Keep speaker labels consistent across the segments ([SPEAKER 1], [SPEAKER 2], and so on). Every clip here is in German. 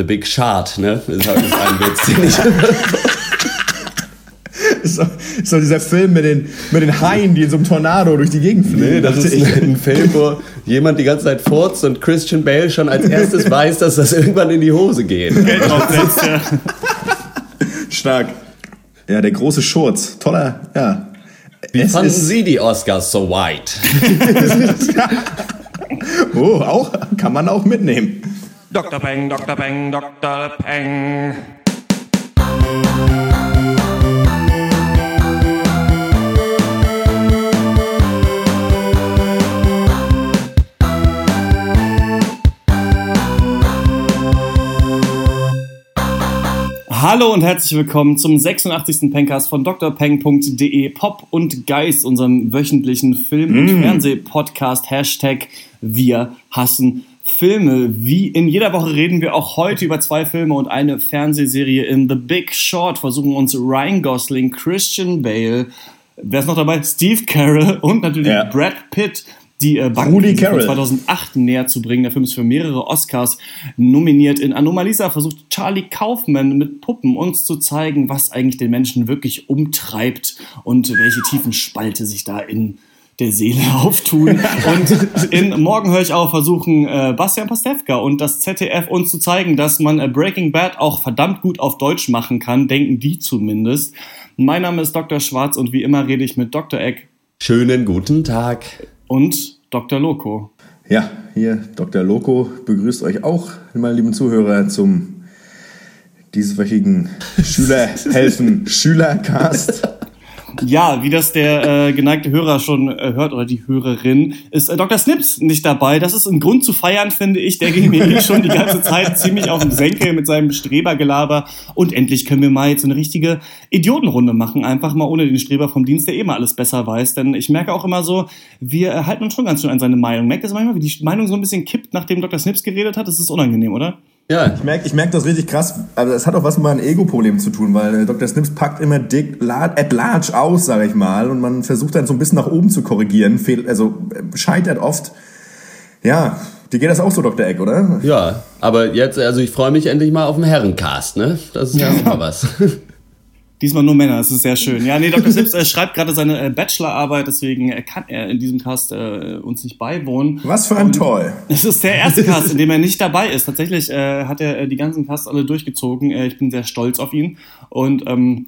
[SPEAKER 1] The Big Shard, ne? Das ist halt ein Witz, den ich
[SPEAKER 2] ist doch dieser Film mit den, mit den Haien, die in so einem Tornado durch die Gegend fliegen.
[SPEAKER 1] Nee, das ist ein Film, wo jemand die ganze Zeit furzt und Christian Bale schon als erstes weiß, dass das irgendwann in die Hose geht.
[SPEAKER 3] Geld draufsetzt, ja.
[SPEAKER 2] Stark. Ja, der große Schurz. Toller, ja.
[SPEAKER 1] Wie
[SPEAKER 2] Es
[SPEAKER 1] fanden Sie die Oscars so white?
[SPEAKER 2] Oh, auch, kann man auch mitnehmen.
[SPEAKER 3] Dr. Peng, Dr. Peng, Dr. Peng. Hallo und herzlich willkommen zum 86. Pencast von drpeng.de Pop und Geist, unserem wöchentlichen Film- und Fernsehpodcast. Hashtag Wir hassen Filme. Wie in jeder Woche reden wir auch heute über zwei Filme und eine Fernsehserie. In The Big Short versuchen uns Ryan Gosling, Christian Bale, wer ist noch dabei? Steve Carell und natürlich
[SPEAKER 2] Ja.
[SPEAKER 3] Brad Pitt, die äh,
[SPEAKER 2] Carell.
[SPEAKER 3] 2008 näher zu bringen. Der Film ist für mehrere Oscars nominiert. In Anomalisa versucht Charlie Kaufman mit Puppen uns zu zeigen, was eigentlich den Menschen wirklich umtreibt und welche tiefen Spalte sich da in der Seele auftun. Und in Morgen höre ich auch versuchen äh, Bastian Pastewka und das ZDF uns zu zeigen, dass man äh, Breaking Bad auch verdammt gut auf Deutsch machen kann, denken die zumindest. Mein Name ist Dr. Schwarz und wie immer rede ich mit Dr. Eck
[SPEAKER 1] Schönen guten Tag.
[SPEAKER 3] und Dr. Loco.
[SPEAKER 2] Ja, hier Dr. Loco begrüßt euch auch, meine lieben Zuhörer, zum dieswöchigen Schülerhelfen Schülercast.
[SPEAKER 3] Ja, wie das der äh, geneigte Hörer schon äh, hört oder die Hörerin, ist äh, Dr. Snips nicht dabei. Das ist ein Grund zu feiern, finde ich. Der ging mir eh schon die ganze Zeit ziemlich auf den Senkel mit seinem Strebergelaber. Und endlich können wir mal jetzt eine richtige Idiotenrunde machen. Einfach mal ohne den Streber vom Dienst, der eh mal alles besser weiß. Denn ich merke auch immer so, wir halten uns schon ganz schön an seine Meinung. Merkt das manchmal, wie die Meinung so ein bisschen kippt, nachdem Dr. Snips geredet hat? Das ist unangenehm, oder?
[SPEAKER 1] Ja,
[SPEAKER 2] Ich merke ich merk das richtig krass. Also es hat auch was mit meinem Ego-Problem zu tun, weil äh, Dr. Snips packt immer dick at large aus, sage ich mal, und man versucht dann so ein bisschen nach oben zu korrigieren. Fehl, also äh, scheitert oft. Ja, dir geht das auch so, Dr. Eck, oder?
[SPEAKER 1] ja. Aber jetzt, also ich freue mich endlich mal auf den Herrencast, ne? Das ist ja auch mal was.
[SPEAKER 3] Diesmal nur Männer, das ist sehr schön. Ja, nee, Dr. Sips äh, schreibt gerade seine äh, Bachelorarbeit, deswegen äh, kann er in diesem Cast äh, uns nicht beiwohnen.
[SPEAKER 2] Was für ein Toll.
[SPEAKER 3] Es ist der erste Cast, in dem er nicht dabei ist. Tatsächlich äh, hat er äh, die ganzen Casts alle durchgezogen. Äh, ich bin sehr stolz auf ihn. Und ähm,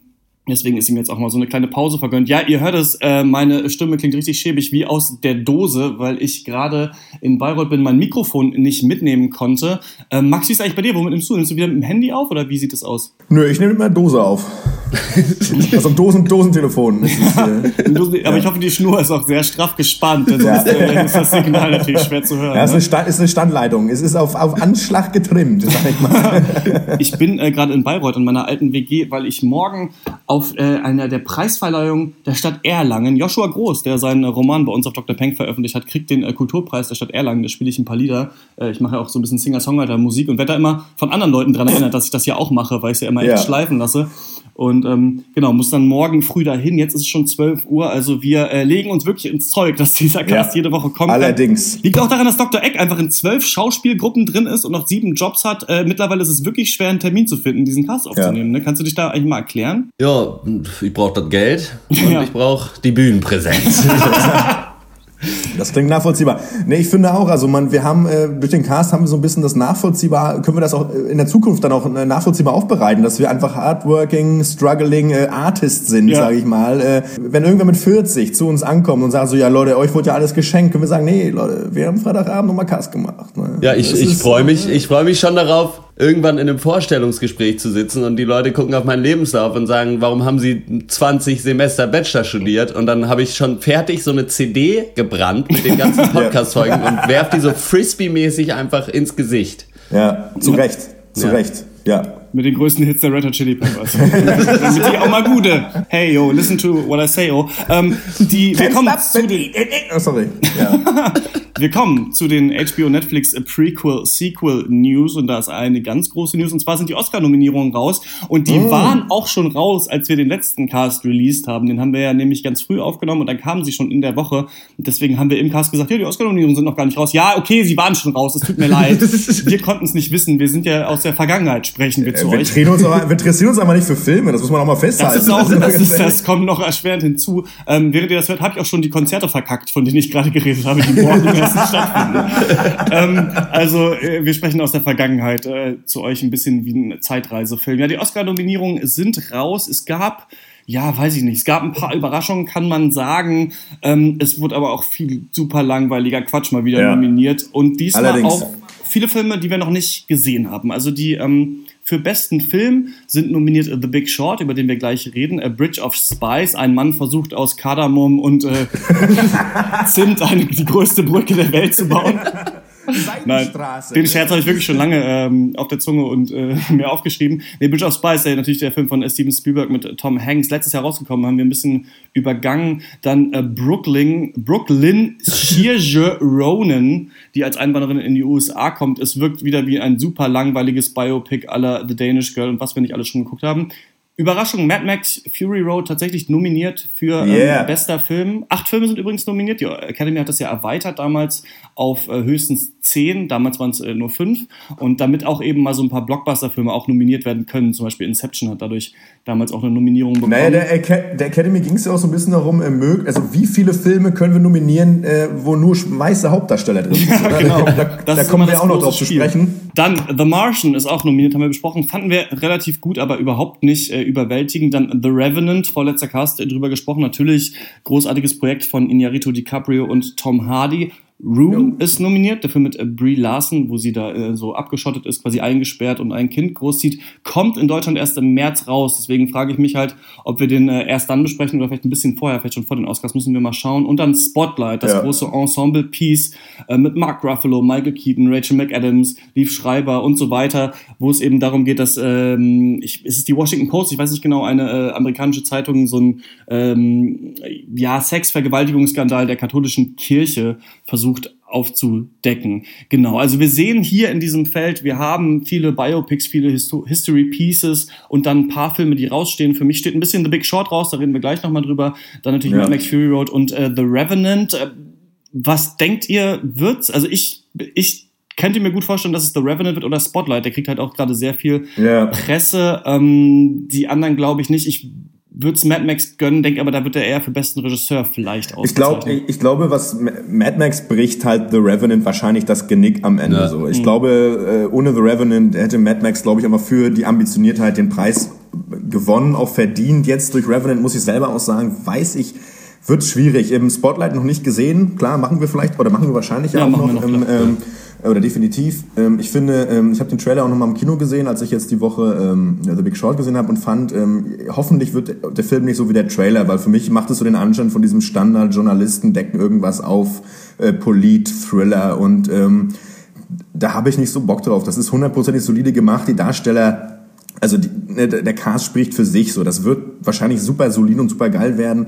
[SPEAKER 3] deswegen ist ihm jetzt auch mal so eine kleine Pause vergönnt. Ja, ihr hört es, äh, meine Stimme klingt richtig schäbig wie aus der Dose, weil ich gerade in Bayreuth bin, mein Mikrofon nicht mitnehmen konnte. Äh, Max, wie ist eigentlich bei dir? Womit nimmst du? Nimmst du wieder mit dem Handy auf oder wie sieht es aus?
[SPEAKER 2] Nö, ich nehme immer Dose auf. also ein Dosen Dosentelefon. ist äh,
[SPEAKER 3] Aber ich hoffe, die Schnur ist auch sehr straff gespannt, sonst äh, ist das Signal natürlich schwer zu hören.
[SPEAKER 2] Ja, ist
[SPEAKER 3] ne?
[SPEAKER 2] eine, Stand, ist eine Standleitung. Es ist auf, auf Anschlag getrimmt, sag ich mal.
[SPEAKER 3] Ich bin äh, gerade in Bayreuth in meiner alten WG, weil ich morgen auf äh, einer der Preisverleihungen der Stadt Erlangen, Joshua Groß, der seinen Roman bei uns auf Dr. Peng veröffentlicht hat, kriegt den äh, Kulturpreis der Stadt Erlangen. Da spiele ich ein paar Lieder. Äh, ich mache ja auch so ein bisschen Singer-Songwriter-Musik und werde da immer von anderen Leuten dran erinnert, dass ich das ja auch mache, weil ich es ja immer
[SPEAKER 2] Ja.
[SPEAKER 3] echt schleifen lasse. Und ähm, genau, muss dann morgen früh dahin. Jetzt ist es schon 12 Uhr, also wir äh, legen uns wirklich ins Zeug, dass dieser Cast
[SPEAKER 2] Ja.
[SPEAKER 3] jede Woche kommt.
[SPEAKER 2] Allerdings.
[SPEAKER 3] Liegt auch daran, dass Dr. Eck einfach in zwölf Schauspielgruppen drin ist und noch sieben Jobs hat. Äh, mittlerweile ist es wirklich schwer, einen Termin zu finden, diesen Cast aufzunehmen. Ne? Kannst du dich da eigentlich mal erklären?
[SPEAKER 1] Ja, ich brauche das Geld und
[SPEAKER 3] Ja.
[SPEAKER 1] ich brauche die Bühnenpräsenz.
[SPEAKER 2] Das klingt nachvollziehbar. Nee, ich finde auch, also man, wir haben äh, durch den Cast haben wir so ein bisschen das nachvollziehbar, können wir das auch äh, in der Zukunft dann auch äh, nachvollziehbar aufbereiten, dass wir einfach hardworking, struggling äh, Artists sind,
[SPEAKER 3] Ja.
[SPEAKER 2] sage ich mal. Äh, wenn irgendwer mit 40 zu uns ankommt und sagt so, ja Leute, euch wurde ja alles geschenkt, können wir sagen, nee, Leute, wir haben Freitagabend nochmal Cast gemacht. Ne?
[SPEAKER 1] Ja, ich,
[SPEAKER 2] Das
[SPEAKER 1] ich freue mich, ich freue mich schon darauf, irgendwann in einem Vorstellungsgespräch zu sitzen und die Leute gucken auf meinen Lebenslauf und sagen, warum haben sie 20 Semester Bachelor studiert? Und dann habe ich schon fertig so eine CD gebrannt mit den ganzen Podcast-Folgen und werf die so Frisbee-mäßig einfach ins Gesicht.
[SPEAKER 2] Ja, zu Recht, zu
[SPEAKER 1] Ja.
[SPEAKER 2] Recht, ja.
[SPEAKER 3] Mit den größten Hits der Red Hot Chili Peppers. Damit die auch mal gute. Hey, yo, listen to what I say, oh. Ähm, die, wir kommen zu den,
[SPEAKER 2] Oh, sorry. Ja.
[SPEAKER 3] wir kommen zu den HBO Netflix Prequel Sequel News und da ist eine ganz große News und zwar sind die Oscar-Nominierungen raus und die oh. waren auch schon raus, als wir den letzten Cast released haben. Den haben wir ja nämlich ganz früh aufgenommen und dann kamen sie schon in der Woche. Deswegen haben wir im Cast gesagt, ja, die Oscar-Nominierungen sind noch gar nicht raus. Ja, okay, sie waren schon raus. Es tut mir leid. wir konnten es nicht wissen. Wir sind ja aus der Vergangenheit, sprechen wir zu
[SPEAKER 2] wir
[SPEAKER 3] euch.
[SPEAKER 2] Uns aber, wir interessieren uns aber nicht für Filme. Das muss man auch mal festhalten.
[SPEAKER 3] Das, ist auch, das, ist, das kommt noch erschwerend hinzu. Ähm, während ihr das hört, habe ich auch schon die Konzerte verkackt, von denen ich gerade geredet habe, die morgen erst stattfinden. ähm, also äh, wir sprechen aus der Vergangenheit äh, zu euch ein bisschen wie ein Zeitreisefilm. Ja, die Oscar-Nominierungen sind raus. Es gab ja, weiß ich nicht. Es gab ein paar Überraschungen, kann man sagen. Ähm, es wurde aber auch viel super langweiliger Quatsch mal wieder ja. nominiert. Und diesmal Allerdings. auch viele Filme, die wir noch nicht gesehen haben. Also die ähm, für besten Film sind nominiert The Big Short, über den wir gleich reden, A Bridge of Spice. Ein Mann versucht aus Kardamom und äh, Zimt eine, die größte Brücke der Welt zu bauen. Nein, den Scherz habe ich wirklich schon lange ähm, auf der Zunge und äh, mir aufgeschrieben. Nee, Bridge of Spice, der, natürlich der Film von Steven Spielberg mit Tom Hanks, letztes Jahr rausgekommen, haben wir ein bisschen übergangen. Dann äh, Brooklyn, Brooklyn Saoirse Ronan, die als Einwanderin in die USA kommt. Es wirkt wieder wie ein super langweiliges Biopic aller The Danish Girl und was wir nicht alle schon geguckt haben. Überraschung, Mad Max Fury Road tatsächlich nominiert für yeah. ähm, bester Film. Acht Filme sind übrigens nominiert. Die Academy hat das ja erweitert damals auf äh, höchstens zehn. Damals waren es äh, nur fünf. Und damit auch eben mal so ein paar Blockbuster-Filme auch nominiert werden können. Zum Beispiel Inception hat dadurch damals auch eine Nominierung bekommen.
[SPEAKER 2] Naja, der, Ac der Academy ging es ja auch so ein bisschen darum, äh, also wie viele Filme können wir nominieren, äh, wo nur weiße Hauptdarsteller drin sind. Ja, genau. Da, da, da kommen wir auch noch drauf Spiel. zu sprechen.
[SPEAKER 3] Dann The Martian ist auch nominiert, haben wir besprochen. Fanden wir relativ gut, aber überhaupt nicht äh, überwältigend. Dann The Revenant, vorletzter Cast äh, drüber gesprochen. Natürlich großartiges Projekt von Iñárritu DiCaprio und Tom Hardy. Room ja. ist nominiert, dafür mit äh, Brie Larson, wo sie da äh, so abgeschottet ist, quasi eingesperrt und ein Kind großzieht, kommt in Deutschland erst im März raus. Deswegen frage ich mich halt, ob wir den äh, erst dann besprechen oder vielleicht ein bisschen vorher, vielleicht schon vor den Oscars, müssen wir mal schauen. Und dann Spotlight, das ja. große Ensemble-Piece äh, mit Mark Ruffalo, Michael Keaton, Rachel McAdams, Liv Schreiber und so weiter, wo es eben darum geht, dass, ähm, ich, ist es die Washington Post, ich weiß nicht genau, eine äh, amerikanische Zeitung, so ein ähm, ja, Sexvergewaltigungsskandal der katholischen Kirche versucht aufzudecken. Genau, also wir sehen hier in diesem Feld, wir haben viele Biopics, viele Histo History Pieces und dann ein paar Filme, die rausstehen. Für mich steht ein bisschen The Big Short raus, da reden wir gleich nochmal drüber. Dann natürlich ja. Max Fury Road und äh, The Revenant. Äh, was denkt ihr, wird's? Also ich, ich könnte mir gut vorstellen, dass es The Revenant wird oder Spotlight. Der kriegt halt auch gerade sehr viel ja. Presse. Ähm, die anderen glaube ich nicht. Ich würde es Mad Max gönnen, denke aber, da wird er eher für besten Regisseur vielleicht
[SPEAKER 2] aus. Ich, glaub, ich, ich glaube, was Mad Max bricht halt The Revenant wahrscheinlich das Genick am Ende. Ja. So. Ich mhm. glaube, äh, ohne The Revenant hätte Mad Max, glaube ich, aber für die Ambitioniertheit den Preis gewonnen, auch verdient. Jetzt durch Revenant muss ich selber auch sagen, weiß ich, wird schwierig. Im Spotlight noch nicht gesehen. Klar, machen wir vielleicht oder machen wir wahrscheinlich ja, auch noch. noch im, ähm, oder definitiv. Ähm, ich finde, ähm, ich habe den Trailer auch nochmal im Kino gesehen, als ich jetzt die Woche ähm, The Big Short gesehen habe und fand, ähm, hoffentlich wird der Film nicht so wie der Trailer, weil für mich macht es so den Anschein von diesem Standard-Journalisten decken irgendwas auf, äh, Polit, Thriller und ähm, da habe ich nicht so Bock drauf. Das ist hundertprozentig solide gemacht. Die Darsteller, also die, ne, der Cast spricht für sich so. Das wird wahrscheinlich super solide und super geil werden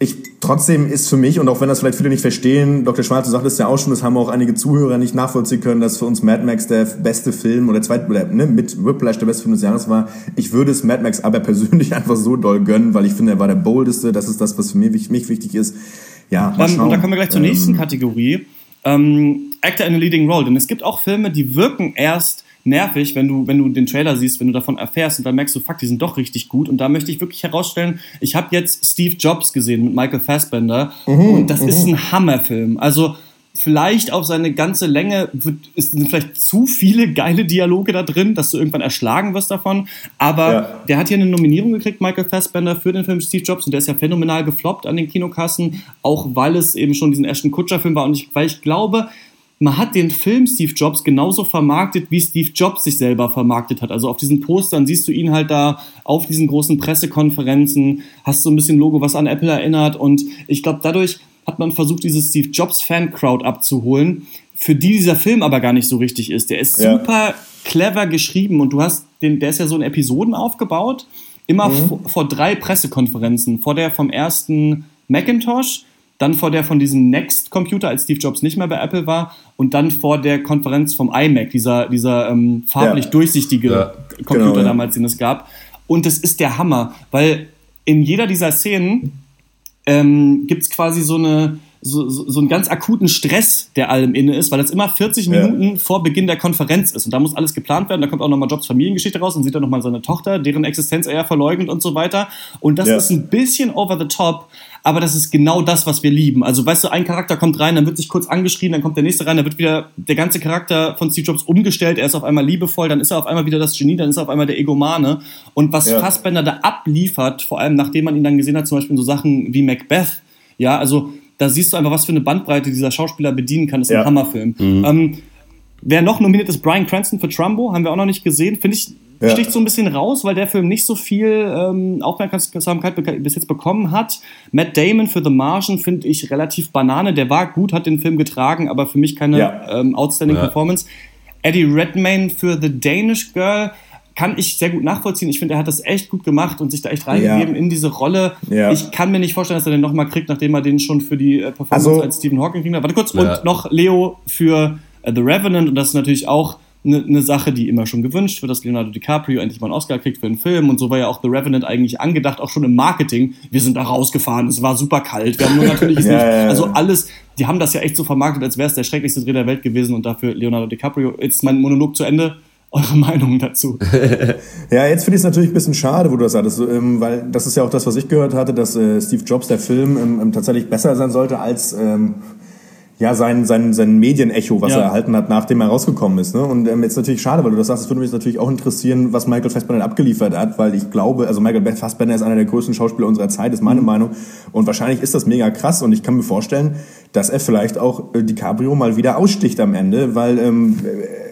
[SPEAKER 2] ich trotzdem ist für mich, und auch wenn das vielleicht viele nicht verstehen, Dr. Schwarz, du sagtest ja auch schon, das haben auch einige Zuhörer nicht nachvollziehen können, dass für uns Mad Max der beste Film oder zweit, ne, mit Whiplash der beste Film des Jahres war. Ich würde es Mad Max aber persönlich einfach so doll gönnen, weil ich finde, er war der boldeste, das ist das, was für mich, mich wichtig ist. Ja,
[SPEAKER 3] mal schauen. Und da kommen wir gleich zur nächsten ähm, Kategorie. Ähm, Actor in a Leading Role. Denn es gibt auch Filme, die wirken erst nervig, wenn du, wenn du den Trailer siehst, wenn du davon erfährst und dann merkst du, fuck, die sind doch richtig gut. Und da möchte ich wirklich herausstellen, ich habe jetzt Steve Jobs gesehen mit Michael Fassbender mhm, und das mhm. ist ein Hammerfilm. Also vielleicht auf seine ganze Länge wird, ist, sind vielleicht zu viele geile Dialoge da drin, dass du irgendwann erschlagen wirst davon. Aber ja. der hat hier eine Nominierung gekriegt, Michael Fassbender, für den Film Steve Jobs und der ist ja phänomenal gefloppt an den Kinokassen, auch weil es eben schon diesen Ashton Kutscher Film war und ich, weil ich glaube, man hat den Film Steve Jobs genauso vermarktet, wie Steve Jobs sich selber vermarktet hat. Also auf diesen Postern siehst du ihn halt da auf diesen großen Pressekonferenzen, hast so ein bisschen Logo, was an Apple erinnert. Und ich glaube, dadurch hat man versucht, dieses Steve Jobs Fan-Crowd abzuholen, für die dieser Film aber gar nicht so richtig ist. Der ist ja. super clever geschrieben und du hast den, der ist ja so in Episoden aufgebaut, immer mhm. vor, vor drei Pressekonferenzen. Vor der vom ersten Macintosh, dann vor der von diesem Next-Computer, als Steve Jobs nicht mehr bei Apple war, und dann vor der Konferenz vom iMac, dieser, dieser ähm, farblich ja. durchsichtige ja. Computer genau, damals, den es gab. Und es ist der Hammer, weil in jeder dieser Szenen ähm, gibt es quasi so eine so, so, so einen ganz akuten Stress, der allem inne ist, weil das immer 40 Minuten ja. vor Beginn der Konferenz ist. Und da muss alles geplant werden. Da kommt auch nochmal Jobs Familiengeschichte raus und sieht dann nochmal seine Tochter, deren Existenz er ja verleugnet und so weiter. Und das ja. ist ein bisschen over the top, aber das ist genau das, was wir lieben. Also, weißt du, ein Charakter kommt rein, dann wird sich kurz angeschrien, dann kommt der nächste rein, dann wird wieder der ganze Charakter von Steve Jobs umgestellt, er ist auf einmal liebevoll, dann ist er auf einmal wieder das Genie, dann ist er auf einmal der Egomane. Und was ja. Fassbender da abliefert, vor allem nachdem man ihn dann gesehen hat, zum Beispiel in so Sachen wie Macbeth, ja, also da siehst du einfach, was für eine Bandbreite dieser Schauspieler bedienen kann. Das ist ja. ein Hammerfilm. Mhm. Ähm, wer noch nominiert ist, Brian Cranston für Trumbo, haben wir auch noch nicht gesehen. Finde ich, ja. sticht so ein bisschen raus, weil der Film nicht so viel ähm, Aufmerksamkeit bis jetzt bekommen hat. Matt Damon für The Martian finde ich relativ banane. Der war gut, hat den Film getragen, aber für mich keine ja. ähm, outstanding Performance. Eddie Redmayne für The Danish Girl kann ich sehr gut nachvollziehen. Ich finde, er hat das echt gut gemacht und sich da echt reingegeben ja. in diese Rolle. Ja. Ich kann mir nicht vorstellen, dass er den nochmal kriegt, nachdem er den schon für die äh, Performance also, als Stephen Hawking kriegt. Warte kurz, ja. und noch Leo für uh, The Revenant und das ist natürlich auch eine ne Sache, die immer schon gewünscht wird, dass Leonardo DiCaprio endlich mal einen Oscar kriegt für einen Film. Und so war ja auch The Revenant eigentlich angedacht, auch schon im Marketing. Wir sind da rausgefahren, es war super kalt. Wir haben nur natürlich ja, nicht, also alles, die haben das ja echt so vermarktet, als wäre es der schrecklichste Dreh der Welt gewesen und dafür Leonardo DiCaprio. Jetzt ist mein Monolog zu Ende eure Meinung dazu.
[SPEAKER 2] ja, jetzt finde ich es natürlich ein bisschen schade, wo du das sagtest, ähm, weil das ist ja auch das, was ich gehört hatte, dass äh, Steve Jobs, der Film, ähm, tatsächlich besser sein sollte als ähm, ja, sein, sein, sein Medienecho, was ja. er erhalten hat, nachdem er rausgekommen ist. Ne? Und ähm, jetzt natürlich schade, weil du das sagst, es würde mich natürlich auch interessieren, was Michael Fassbender abgeliefert hat, weil ich glaube, also Michael Fassbender ist einer der größten Schauspieler unserer Zeit, ist meine mhm. Meinung. Und wahrscheinlich ist das mega krass und ich kann mir vorstellen, dass er vielleicht auch äh, DiCaprio mal wieder aussticht am Ende, weil ähm,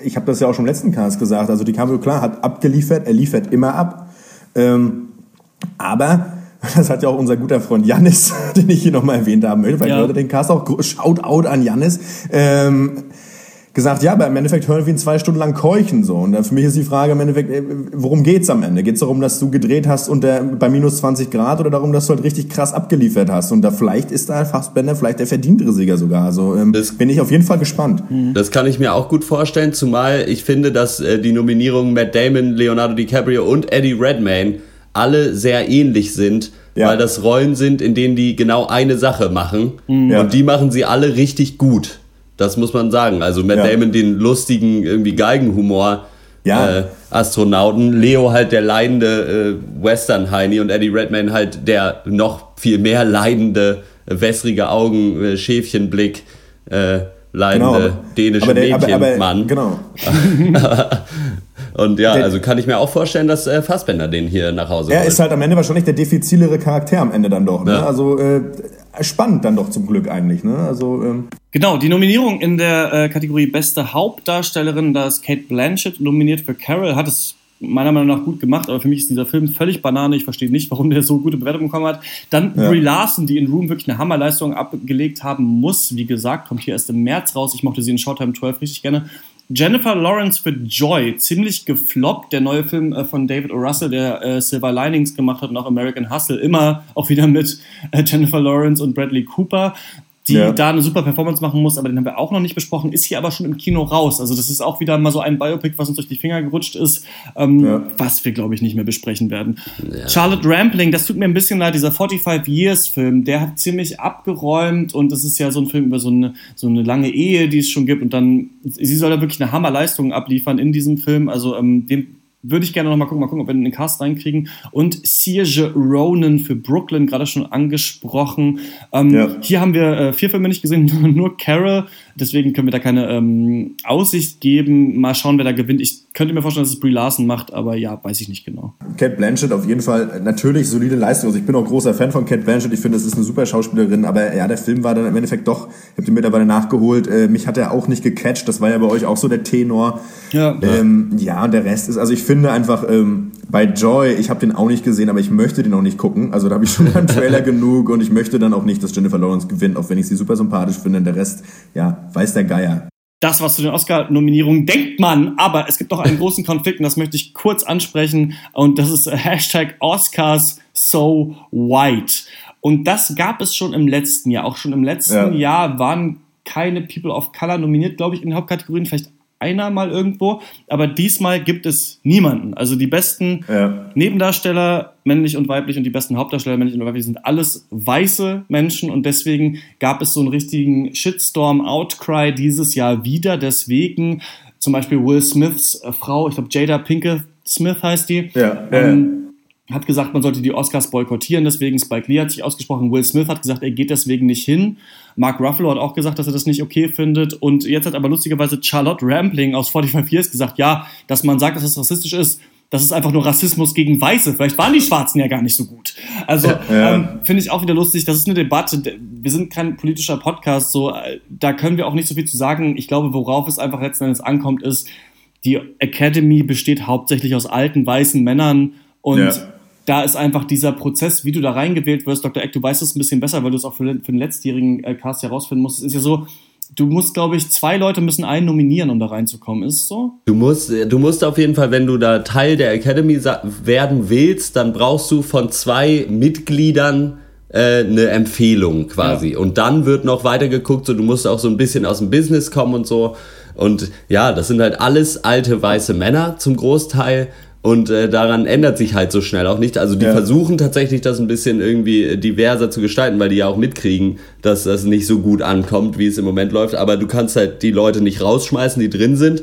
[SPEAKER 2] ich habe das ja auch schon im letzten Cast gesagt, also DiCaprio, klar, hat abgeliefert, er liefert immer ab. Ähm, aber das hat ja auch unser guter Freund Jannis, den ich hier nochmal erwähnt haben möchte, weil ja. Leute den Cast auch Shoutout an Jannis. Ähm, gesagt, ja, aber im Endeffekt hören wir ihn zwei Stunden lang keuchen so. Und für mich ist die Frage im Endeffekt, äh, worum geht's am Ende? Geht's darum, dass du gedreht hast unter, bei minus 20 Grad oder darum, dass du halt richtig krass abgeliefert hast? Und da vielleicht ist da Fassbender vielleicht der verdientere Sieger sogar. Also ähm, das, bin ich auf jeden Fall gespannt.
[SPEAKER 1] Mhm. Das kann ich mir auch gut vorstellen, zumal ich finde, dass äh, die Nominierungen Matt Damon, Leonardo DiCaprio und Eddie Redmayne alle sehr ähnlich sind, ja. weil das Rollen sind, in denen die genau eine Sache machen. Mhm. Und die machen sie alle richtig gut. Das muss man sagen. Also Matt ja. Damon den lustigen irgendwie Geigenhumor ja. äh, Astronauten, Leo halt der leidende äh, Western Heini und Eddie Redmayne halt der noch viel mehr leidende äh, wässrige Augen äh, Schäfchenblick äh, leidende genau, dänische Mädchenmann. Genau. Und ja, also kann ich mir auch vorstellen, dass äh, Fassbender den hier nach Hause
[SPEAKER 2] Er ist halt am Ende wahrscheinlich der defizilere Charakter am Ende dann doch. Ne? Ja. Also äh, spannend dann doch zum Glück eigentlich. Ne? Also, ähm
[SPEAKER 3] genau, die Nominierung in der äh, Kategorie Beste Hauptdarstellerin, da ist Kate Blanchett nominiert für Carol, hat es meiner Meinung nach gut gemacht, aber für mich ist dieser Film völlig Banane. Ich verstehe nicht, warum der so gute Bewertungen bekommen hat. Dann ja. Brie Larson, die in Room wirklich eine Hammerleistung abgelegt haben muss. Wie gesagt, kommt hier erst im März raus. Ich mochte sie in Showtime 12 richtig gerne. Jennifer Lawrence für Joy, ziemlich gefloppt. Der neue Film äh, von David O. Russell, der äh, Silver Linings gemacht hat und auch American Hustle, immer auch wieder mit äh, Jennifer Lawrence und Bradley Cooper die ja. da eine super Performance machen muss, aber den haben wir auch noch nicht besprochen, ist hier aber schon im Kino raus. Also das ist auch wieder mal so ein Biopic, was uns durch die Finger gerutscht ist, ähm, ja. was wir, glaube ich, nicht mehr besprechen werden. Ja. Charlotte Rampling, das tut mir ein bisschen leid, dieser 45 Years Film, der hat ziemlich abgeräumt und das ist ja so ein Film über so eine, so eine lange Ehe, die es schon gibt und dann, sie soll da wirklich eine Hammerleistung abliefern in diesem Film, also ähm, dem würde ich gerne noch mal gucken, mal gucken, ob wir den Cast reinkriegen. Und Serge Ronan für Brooklyn, gerade schon angesprochen. Ähm, ja. Hier haben wir äh, vier Filme nicht gesehen, nur Carol. Deswegen können wir da keine ähm, Aussicht geben. Mal schauen, wer da gewinnt. Ich könnte mir vorstellen, dass es Brie Larson macht, aber ja, weiß ich nicht genau.
[SPEAKER 2] Cat Blanchett auf jeden Fall natürlich solide Leistung. Also ich bin auch großer Fan von Cat Blanchett. Ich finde, das ist eine super Schauspielerin. Aber ja, der Film war dann im Endeffekt doch, ich habe den mittlerweile nachgeholt. Äh, mich hat er auch nicht gecatcht. Das war ja bei euch auch so der Tenor. Ja, ähm, ja und der Rest ist, also ich finde einfach, ähm, bei Joy, ich habe den auch nicht gesehen, aber ich möchte den auch nicht gucken. Also da habe ich schon beim Trailer genug und ich möchte dann auch nicht, dass Jennifer Lawrence gewinnt, auch wenn ich sie super sympathisch finde. Und der Rest, ja, weiß der Geier.
[SPEAKER 3] Das, was zu den Oscar-Nominierungen denkt man, aber es gibt noch einen großen Konflikt und das möchte ich kurz ansprechen und das ist Hashtag Oscars so white. Und das gab es schon im letzten Jahr. Auch schon im letzten ja. Jahr waren keine People of Color nominiert, glaube ich, in den Hauptkategorien. Vielleicht einer mal irgendwo, aber diesmal gibt es niemanden. Also die besten ja. Nebendarsteller, männlich und weiblich, und die besten Hauptdarsteller, männlich und weiblich, sind alles weiße Menschen und deswegen gab es so einen richtigen Shitstorm-Outcry dieses Jahr wieder. Deswegen zum Beispiel Will Smiths äh, Frau, ich glaube Jada Pinkett Smith heißt die, ja. ähm, hat gesagt, man sollte die Oscars boykottieren, deswegen Spike Lee hat sich ausgesprochen, Will Smith hat gesagt, er geht deswegen nicht hin. Mark Ruffalo hat auch gesagt, dass er das nicht okay findet. Und jetzt hat aber lustigerweise Charlotte Rampling aus 45 Years gesagt, ja, dass man sagt, dass das rassistisch ist, das ist einfach nur Rassismus gegen Weiße. Vielleicht waren die Schwarzen ja gar nicht so gut. Also ja. ähm, finde ich auch wieder lustig. Das ist eine Debatte. Wir sind kein politischer Podcast, so äh, da können wir auch nicht so viel zu sagen. Ich glaube, worauf es einfach letzten Endes ankommt, ist, die Academy besteht hauptsächlich aus alten weißen Männern und ja da ist einfach dieser Prozess, wie du da reingewählt wirst, Dr. Eck, du weißt es ein bisschen besser, weil du es auch für, für den letztjährigen äh, Cast herausfinden musst. Es ist ja so, du musst, glaube ich, zwei Leute müssen einen nominieren, um da reinzukommen. Ist es so?
[SPEAKER 1] Du musst, du musst auf jeden Fall, wenn du da Teil der Academy werden willst, dann brauchst du von zwei Mitgliedern äh, eine Empfehlung quasi. Ja. Und dann wird noch weiter geguckt, so du musst auch so ein bisschen aus dem Business kommen und so. Und ja, das sind halt alles alte weiße Männer zum Großteil. Und äh, daran ändert sich halt so schnell auch nicht. Also die ja. versuchen tatsächlich das ein bisschen irgendwie diverser zu gestalten, weil die ja auch mitkriegen, dass das nicht so gut ankommt, wie es im Moment läuft. Aber du kannst halt die Leute nicht rausschmeißen, die drin sind.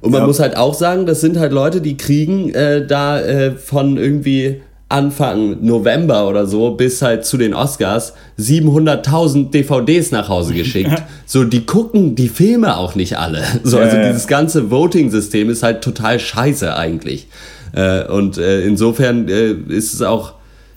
[SPEAKER 1] Und man ja. muss halt auch sagen, das sind halt Leute, die kriegen äh, da äh, von irgendwie Anfang November oder so bis halt zu den Oscars 700.000 DVDs nach Hause geschickt. so, die gucken die Filme auch nicht alle. So, also ja, dieses ganze Voting-System ist halt total scheiße eigentlich. Äh, und äh, insofern äh, ist es auch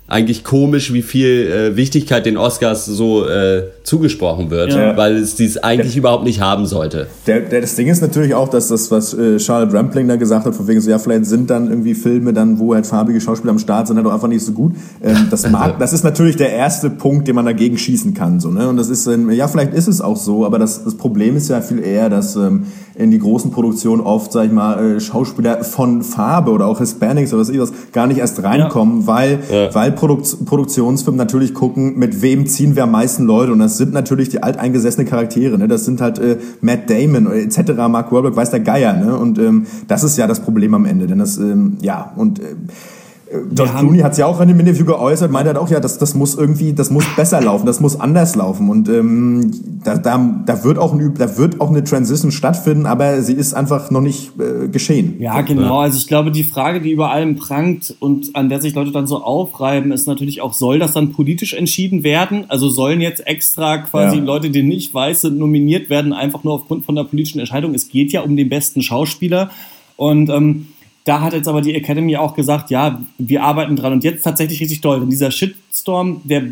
[SPEAKER 1] eigentlich komisch, wie viel äh, Wichtigkeit den Oscars so äh, zugesprochen wird, ja. weil es dies eigentlich der, überhaupt nicht haben sollte.
[SPEAKER 2] Der, der, das Ding ist natürlich auch, dass das, was äh, Charlotte Rampling da gesagt hat, von wegen so, ja, vielleicht sind dann irgendwie Filme dann, wo halt farbige Schauspieler am Start sind, halt auch einfach nicht so gut. Ähm, das, mag, das ist natürlich der erste Punkt, den man dagegen schießen kann. So, ne? Und das ist, ähm, ja, vielleicht ist es auch so, aber das, das Problem ist ja viel eher, dass ähm, in die großen Produktionen oft, sag ich mal, äh, Schauspieler von Farbe oder auch Hispanics oder was ich was gar nicht erst reinkommen, ja. weil, ja. weil Produkt, Produktionsfirmen natürlich gucken, mit wem ziehen wir am meisten Leute und das sind natürlich die alteingesessenen Charaktere, ne? das sind halt äh, Matt Damon etc., Mark Wahlberg, weiß der Geier, ne? und ähm, das ist ja das Problem am Ende, denn das, ähm, ja, und äh, George Clooney hat es ja auch in dem Interview geäußert, meinte halt auch, ja, das, das muss irgendwie, das muss besser laufen, das muss anders laufen. Und ähm, da, da, da, wird auch ein, da wird auch eine Transition stattfinden, aber sie ist einfach noch nicht äh, geschehen.
[SPEAKER 3] Ja, genau. Also ich glaube, die Frage, die über allem prangt und an der sich Leute dann so aufreiben, ist natürlich auch, soll das dann politisch entschieden werden? Also sollen jetzt extra quasi ja. Leute, die nicht weiß sind, nominiert werden, einfach nur aufgrund von der politischen Entscheidung? Es geht ja um den besten Schauspieler. Und ähm, da hat jetzt aber die Academy auch gesagt, ja, wir arbeiten dran. Und jetzt tatsächlich richtig toll. Denn dieser Shitstorm, der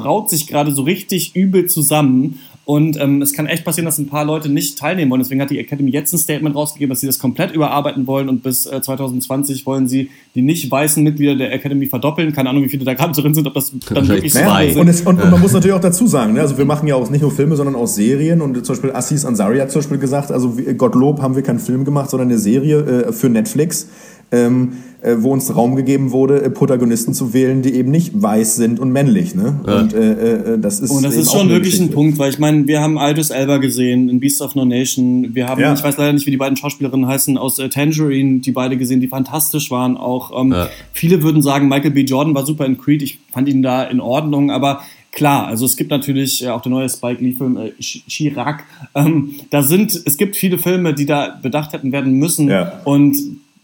[SPEAKER 3] braut sich gerade so richtig übel zusammen. Und ähm, es kann echt passieren, dass ein paar Leute nicht teilnehmen wollen. Deswegen hat die Academy jetzt ein Statement rausgegeben, dass sie das komplett überarbeiten wollen und bis äh, 2020 wollen sie die nicht weißen Mitglieder der Academy verdoppeln. Keine Ahnung, wie viele da gerade drin sind, ob das dann wirklich
[SPEAKER 2] zwei sind. Und, es, und, und, man muss natürlich auch dazu sagen, ne? also wir machen ja auch nicht nur Filme, sondern auch Serien. Und zum Beispiel Assis Ansari hat zum Beispiel gesagt, also Gottlob haben wir keinen Film gemacht, sondern eine Serie äh, für Netflix ähm, äh, wo uns Raum gegeben wurde, äh, Protagonisten zu wählen, die eben nicht weiß sind und männlich. Ne? Ja. Und äh, äh, das ist,
[SPEAKER 3] und das ist schon wirklich Geschichte. ein Punkt, weil ich meine, wir haben Aldous Elba gesehen in Beasts of No Nation. Wir haben, ja. ich weiß leider nicht, wie die beiden Schauspielerinnen heißen, aus äh, Tangerine, die beide gesehen, die fantastisch waren. Auch ähm, ja. viele würden sagen, Michael B. Jordan war super in Creed. Ich fand ihn da in Ordnung, aber Klar, also es gibt natürlich äh, auch der neue Spike Lee-Film äh, Chirac. Ähm, da sind, es gibt viele Filme, die da bedacht hätten werden müssen. Ja. Und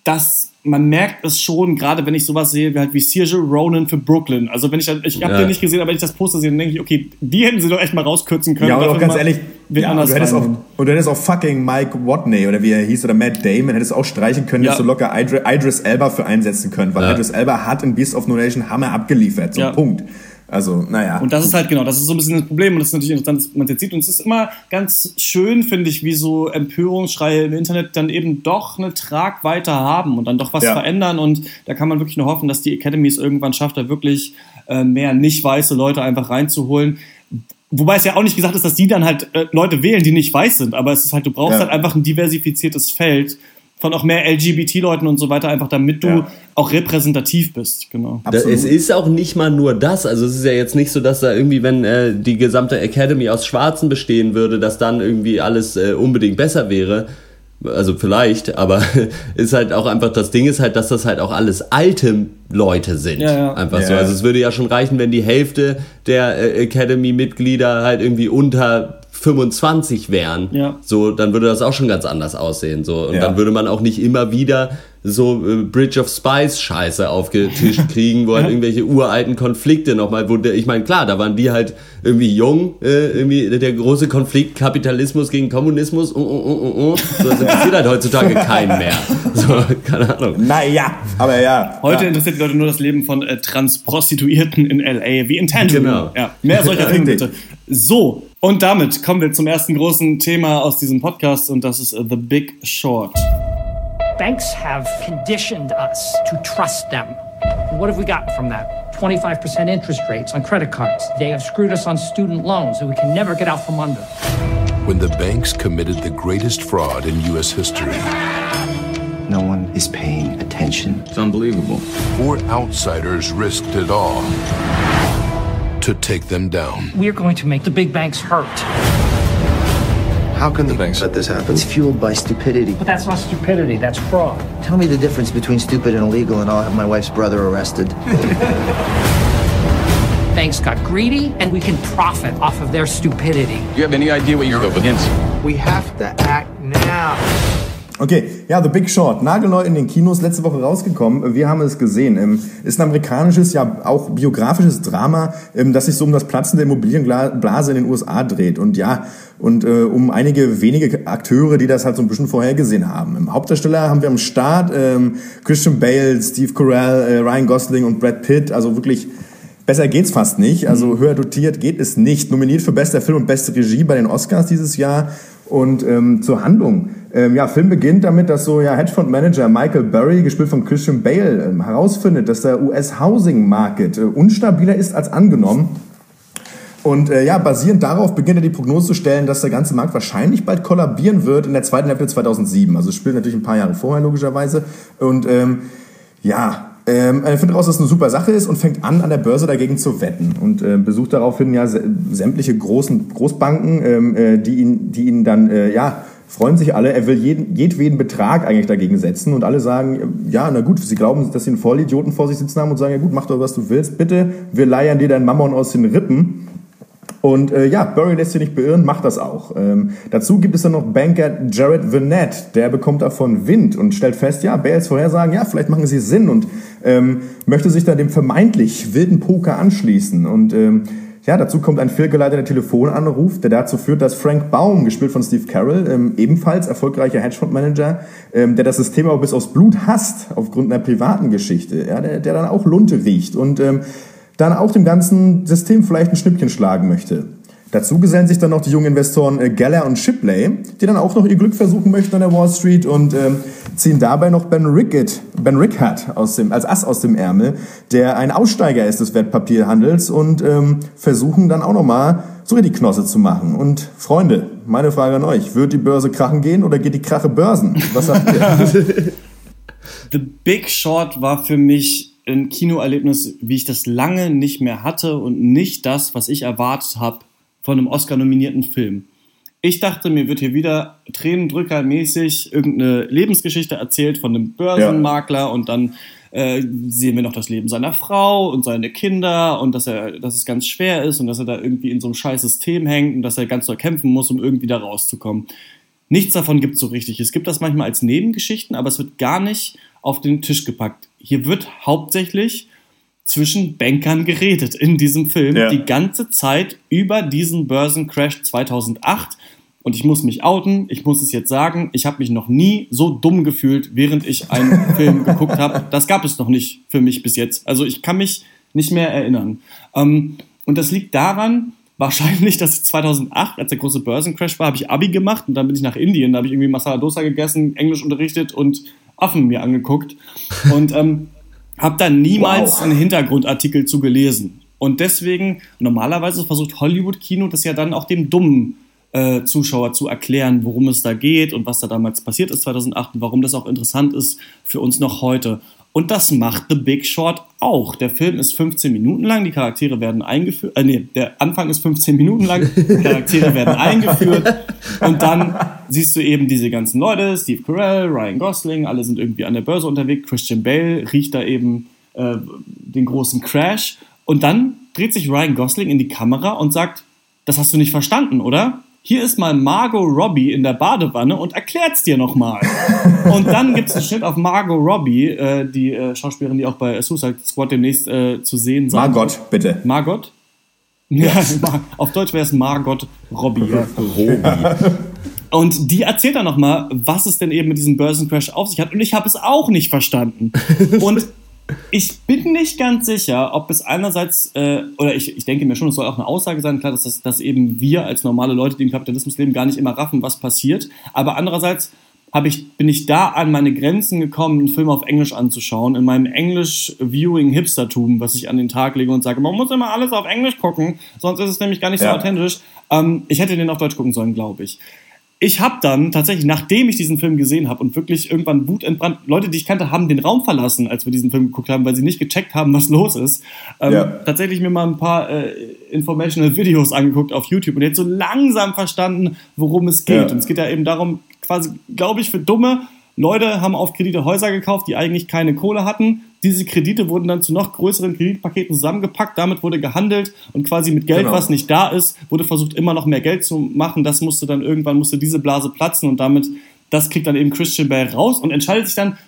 [SPEAKER 3] das man merkt es schon, gerade wenn ich sowas sehe, wie halt wie Sergio Ronan für Brooklyn. Also wenn ich, ich habe ja. den nicht gesehen, aber wenn ich das Poster sehe, dann denke ich, okay, die hätten sie doch echt mal rauskürzen können.
[SPEAKER 2] Ja, aber auch ganz ehrlich, ja, du hättest auch, und du hättest auch fucking Mike Watney oder wie er hieß oder Matt Damon hättest auch streichen können, ja. hättest du locker Idris Elba für einsetzen können, weil ja. Idris Elba hat in Beast of No Nation Hammer abgeliefert, so ja. Punkt. Also, naja.
[SPEAKER 3] Und das ist halt genau, das ist so ein bisschen das Problem und das ist natürlich interessant, dass man jetzt sieht. Und es ist immer ganz schön, finde ich, wie so Empörungsschreie im Internet dann eben doch eine Tragweite haben und dann doch was ja. verändern. Und da kann man wirklich nur hoffen, dass die Academy es irgendwann schafft, da wirklich äh, mehr nicht weiße Leute einfach reinzuholen. Wobei es ja auch nicht gesagt ist, dass die dann halt äh, Leute wählen, die nicht weiß sind. Aber es ist halt, du brauchst ja. halt einfach ein diversifiziertes Feld von auch mehr LGBT-Leuten und so weiter, einfach damit du ja. auch repräsentativ bist. Genau.
[SPEAKER 1] Absolut. Es ist auch nicht mal nur das. Also es ist ja jetzt nicht so, dass da irgendwie, wenn äh, die gesamte Academy aus Schwarzen bestehen würde, dass dann irgendwie alles äh, unbedingt besser wäre. Also vielleicht, aber ist halt auch einfach, das Ding ist halt, dass das halt auch alles alte Leute sind. Ja, ja. Einfach ja, so. Also es würde ja schon reichen, wenn die Hälfte der äh, Academy-Mitglieder halt irgendwie unter 25 wären, ja. so, dann würde das auch schon ganz anders aussehen. So. Und ja. dann würde man auch nicht immer wieder so äh, Bridge of Spies Scheiße aufgetischt kriegen, wo halt irgendwelche uralten Konflikte nochmal, wo der, ich meine, klar, da waren die halt irgendwie jung, äh, irgendwie der große Konflikt Kapitalismus gegen Kommunismus, uh, uh, uh, uh. so das interessiert halt heutzutage keinen mehr. So,
[SPEAKER 2] keine Ahnung. Naja, aber ja.
[SPEAKER 3] Heute
[SPEAKER 2] ja.
[SPEAKER 3] interessiert die Leute nur das Leben von äh, Transprostituierten in L.A., wie in Tangible. Genau. Ja, mehr solcher Filme bitte. So, und damit kommen wir zum ersten großen Thema aus diesem Podcast und das ist uh, The Big Short.
[SPEAKER 4] Banks have conditioned us to trust them. what have we gotten from that? 25% interest rates on credit cards. They have screwed us on student loans that we can never get out from under.
[SPEAKER 5] When the banks committed the greatest fraud in U.S. history,
[SPEAKER 6] no one is paying attention.
[SPEAKER 7] It's unbelievable.
[SPEAKER 5] Four outsiders risked it all to take them down.
[SPEAKER 4] We're going to make the big banks hurt.
[SPEAKER 6] How can the banks let this happen? It's fueled by stupidity.
[SPEAKER 4] But that's not stupidity, that's fraud.
[SPEAKER 6] Tell me the difference between stupid and illegal, and I'll have my wife's brother arrested.
[SPEAKER 4] banks got greedy, and we can profit off of their stupidity.
[SPEAKER 7] Do you have any idea what you're up against?
[SPEAKER 6] We have to act now.
[SPEAKER 2] Okay, ja, The Big Short, nagelneu in den Kinos, letzte Woche rausgekommen. Wir haben es gesehen. Ähm, ist ein amerikanisches, ja auch biografisches Drama, ähm, das sich so um das Platzen der Immobilienblase in den USA dreht. Und ja, und äh, um einige wenige Akteure, die das halt so ein bisschen vorhergesehen haben. Im Hauptdarsteller haben wir am Start ähm, Christian Bale, Steve Carell, äh, Ryan Gosling und Brad Pitt. Also wirklich Besser geht's fast nicht. Also mhm. höher dotiert geht es nicht. Nominiert für bester Film und beste Regie bei den Oscars dieses Jahr. Und ähm, zur Handlung. Ähm, ja, Film beginnt damit, dass so ja Hedgefondsmanager Michael Burry, gespielt von Christian Bale, ähm, herausfindet, dass der US-Housing-Market äh, unstabiler ist als angenommen. Und äh, ja, basierend darauf beginnt er die Prognose zu stellen, dass der ganze Markt wahrscheinlich bald kollabieren wird in der zweiten Hälfte 2007. Also es spielt natürlich ein paar Jahre vorher logischerweise. Und ähm, ja, ähm, er findet heraus, dass es eine super Sache ist und fängt an, an der Börse dagegen zu wetten und äh, besucht daraufhin ja sämtliche großen Großbanken, ähm, äh, die ihn, die ihn dann äh, ja freuen sich alle. Er will jeden, jedweden Betrag eigentlich dagegen setzen und alle sagen, ja, na gut, sie glauben, dass sie einen Vollidioten vor sich sitzen haben und sagen, ja gut, mach doch, was du willst, bitte, wir leiern dir dein Mammon aus den Rippen. Und äh, ja, Burry lässt sich nicht beirren, macht das auch. Ähm, dazu gibt es dann noch Banker Jared Vinette, der bekommt davon Wind und stellt fest, ja, Bales Vorhersagen, ja, vielleicht machen sie Sinn und ähm, möchte sich dann dem vermeintlich wilden Poker anschließen. Und ähm, ja, dazu kommt ein fehlgeleiteter Telefonanruf, der dazu führt, dass Frank Baum, gespielt von Steve Carroll, ähm, ebenfalls erfolgreicher Hedgefondsmanager, ähm, der das System aber bis aufs Blut hasst, aufgrund einer privaten Geschichte, ja, der, der dann auch Lunte riecht und ähm, dann auch dem ganzen System vielleicht ein Schnippchen schlagen möchte. Dazu gesellen sich dann noch die jungen Investoren äh, Geller und Shipley, die dann auch noch ihr Glück versuchen möchten an der Wall Street und ähm, ziehen dabei noch Ben Rickett, Ben Rickard aus dem, als Ass aus dem Ärmel, der ein Aussteiger ist des Wertpapierhandels und ähm, versuchen dann auch nochmal so die Knosse zu machen. Und Freunde, meine Frage an euch, wird die Börse krachen gehen oder geht die Krache Börsen? Was sagt ihr?
[SPEAKER 3] The Big Short war für mich ein Kinoerlebnis, wie ich das lange nicht mehr hatte und nicht das, was ich erwartet habe von einem Oscar-nominierten Film. Ich dachte, mir wird hier wieder Tränendrückermäßig irgendeine Lebensgeschichte erzählt von einem Börsenmakler ja. und dann äh, sehen wir noch das Leben seiner Frau und seine Kinder und dass er, dass es ganz schwer ist und dass er da irgendwie in so einem scheiß System hängt und dass er ganz doll kämpfen muss, um irgendwie da rauszukommen. Nichts davon gibt es so richtig. Es gibt das manchmal als Nebengeschichten, aber es wird gar nicht auf den Tisch gepackt. Hier wird hauptsächlich zwischen Bankern geredet in diesem Film. Ja. Die ganze Zeit über diesen Börsencrash 2008. Und ich muss mich outen, ich muss es jetzt sagen, ich habe mich noch nie so dumm gefühlt, während ich einen Film geguckt habe. Das gab es noch nicht für mich bis jetzt. Also ich kann mich nicht mehr erinnern. Ähm, und das liegt daran, wahrscheinlich, dass ich 2008, als der große Börsencrash war, habe ich Abi gemacht und dann bin ich nach Indien, da habe ich irgendwie Masala Dosa gegessen, Englisch unterrichtet und Affen mir angeguckt und ähm, habe da niemals wow. einen Hintergrundartikel zu gelesen. Und deswegen, normalerweise versucht Hollywood-Kino das ja dann auch dem dummen äh, Zuschauer zu erklären, worum es da geht und was da damals passiert ist 2008 und warum das auch interessant ist für uns noch heute. Und das macht The Big Short auch. Der Film ist 15 Minuten lang, die Charaktere werden eingeführt, äh, nee, der Anfang ist 15 Minuten lang, die Charaktere werden eingeführt und dann siehst du eben diese ganzen Leute, Steve Carell, Ryan Gosling, alle sind irgendwie an der Börse unterwegs, Christian Bale riecht da eben äh, den großen Crash und dann dreht sich Ryan Gosling in die Kamera und sagt, das hast du nicht verstanden, oder? Hier ist mal Margot Robbie in der Badewanne und erklärt's dir nochmal. und dann gibt's einen Schnitt auf Margot Robbie, äh, die äh, Schauspielerin, die auch bei Suicide Squad demnächst äh, zu sehen sein
[SPEAKER 2] Margot, bitte.
[SPEAKER 3] Margot? Ja, auf Deutsch wäre es Margot Robbie. Ja.
[SPEAKER 1] Robi.
[SPEAKER 3] Und die erzählt dann nochmal, was es denn eben mit diesem Börsencrash auf sich hat. Und ich habe es auch nicht verstanden. Und ich bin nicht ganz sicher, ob es einerseits, äh, oder ich, ich denke mir schon, es soll auch eine Aussage sein, klar, dass, das, dass eben wir als normale Leute, die im Kapitalismus leben, gar nicht immer raffen, was passiert. Aber andererseits ich, bin ich da an meine Grenzen gekommen, einen Film auf Englisch anzuschauen, in meinem Englisch-Viewing-Hipstertum, was ich an den Tag lege und sage, man muss immer alles auf Englisch gucken, sonst ist es nämlich gar nicht so
[SPEAKER 2] Ja.
[SPEAKER 3] authentisch. Ähm, ich hätte den auf Deutsch gucken sollen, glaube ich. Ich habe dann tatsächlich, nachdem ich diesen Film gesehen habe und wirklich irgendwann wutentbrannt, Leute, die ich kannte, haben den Raum verlassen, als wir diesen Film geguckt haben, weil sie nicht gecheckt haben, was los ist. Ähm,
[SPEAKER 2] Ja.
[SPEAKER 3] Tatsächlich mir mal ein paar äh, informational Videos angeguckt auf YouTube und jetzt so langsam verstanden, worum es geht.
[SPEAKER 2] Ja.
[SPEAKER 3] Und es geht ja eben darum, quasi, glaube ich, für dumme Leute haben auf Kredite Häuser gekauft, die eigentlich keine Kohle hatten. Diese Kredite wurden dann zu noch größeren Kreditpaketen zusammengepackt. Damit wurde gehandelt und quasi mit Geld,
[SPEAKER 2] Genau.
[SPEAKER 3] was nicht da ist, wurde versucht, immer noch mehr Geld zu machen. Das musste dann irgendwann, musste diese Blase platzen und damit, das kriegt dann eben Christian Bale raus und entscheidet sich dann,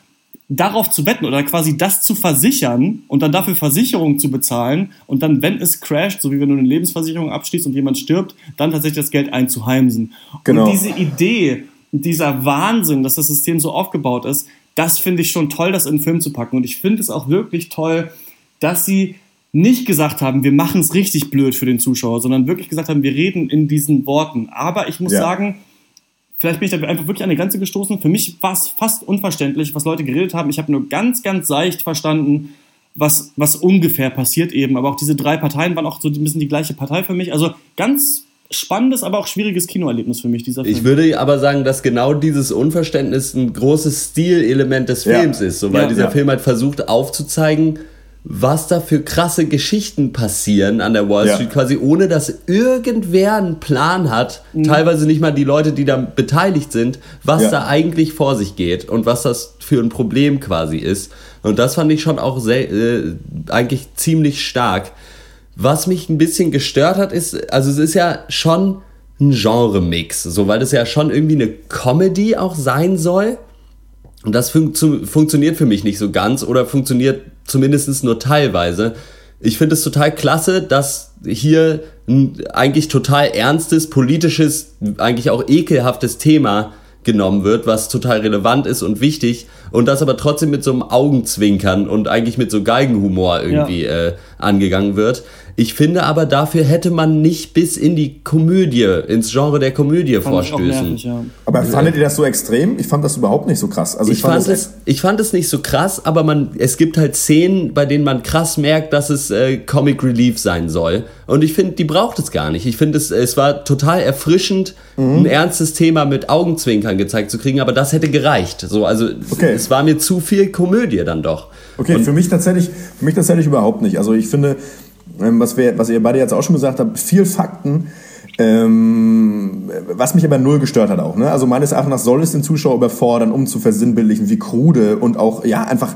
[SPEAKER 3] darauf zu wetten oder quasi das zu versichern und dann dafür Versicherungen zu bezahlen und dann, wenn es crasht, so wie wenn du eine Lebensversicherung abschließt und jemand stirbt, dann tatsächlich das Geld einzuheimsen.
[SPEAKER 2] Genau.
[SPEAKER 3] Und diese Idee, dieser Wahnsinn, dass das System so aufgebaut ist, das finde ich schon toll, das in den Film zu packen. Und ich finde es auch wirklich toll, dass sie nicht gesagt haben, wir machen es richtig blöd für den Zuschauer, sondern wirklich gesagt haben, wir reden in diesen Worten. Aber ich muss
[SPEAKER 2] Ja.
[SPEAKER 3] sagen, vielleicht bin ich da einfach wirklich an die Grenze gestoßen. Für mich war es fast unverständlich, was Leute geredet haben. Ich habe nur ganz, ganz seicht verstanden, was, was ungefähr passiert eben. Aber auch diese drei Parteien waren auch so ein bisschen die gleiche Partei für mich. Also ganz spannendes, aber auch schwieriges Kinoerlebnis für mich, dieser Film.
[SPEAKER 1] Ich würde aber sagen, dass genau dieses Unverständnis ein großes Stilelement des
[SPEAKER 2] Ja.
[SPEAKER 1] Films ist, so weil
[SPEAKER 3] Ja.
[SPEAKER 1] dieser
[SPEAKER 2] Ja.
[SPEAKER 1] Film halt versucht aufzuzeigen, was da für krasse Geschichten passieren an der Wall
[SPEAKER 2] Ja.
[SPEAKER 1] Street, quasi ohne dass irgendwer einen Plan hat,
[SPEAKER 3] Mhm.
[SPEAKER 1] teilweise nicht mal die Leute, die da beteiligt sind, was
[SPEAKER 2] Ja.
[SPEAKER 1] da eigentlich vor sich geht und was das für ein Problem quasi ist. Und das fand ich schon auch sehr, äh, eigentlich ziemlich stark. Was mich ein bisschen gestört hat, ist, also es ist ja schon ein Genre-Mix, so weil das ja schon irgendwie eine Comedy auch sein soll. Und das fun funktioniert für mich nicht so ganz oder funktioniert zumindest nur teilweise. Ich finde es total klasse, dass hier ein eigentlich total ernstes, politisches, eigentlich auch ekelhaftes Thema genommen wird, was total relevant ist und wichtig und das aber trotzdem mit so einem Augenzwinkern und eigentlich mit so Geigenhumor irgendwie äh, angegangen wird. Ich finde aber, dafür hätte man nicht bis in die Komödie, ins Genre der Komödie
[SPEAKER 3] Fand
[SPEAKER 1] vorstößen.
[SPEAKER 3] nervig, ja.
[SPEAKER 2] Aber fandet ihr das so extrem? Ich fand das überhaupt nicht so krass. Also ich,
[SPEAKER 1] Ich fand,
[SPEAKER 2] das
[SPEAKER 1] es, ich fand es nicht so krass, aber man, es gibt halt Szenen, bei denen man krass merkt, dass es äh, Comic Relief sein soll. Und ich finde, die braucht es gar nicht. Ich finde, es, es war total erfrischend,
[SPEAKER 2] Mhm.
[SPEAKER 1] ein ernstes Thema mit Augenzwinkern gezeigt zu kriegen, aber das hätte gereicht. So, also
[SPEAKER 2] Okay.
[SPEAKER 1] es war mir zu viel Komödie dann doch.
[SPEAKER 2] Okay, für mich tatsächlich, für mich tatsächlich überhaupt nicht. Also ich finde, ähm, was, wir, was ihr beide jetzt auch schon gesagt habt, viel Fakten, ähm, was mich aber null gestört hat auch. Ne? Also meines Erachtens soll es den Zuschauer überfordern, um zu versinnbildlichen, wie krude und auch ja einfach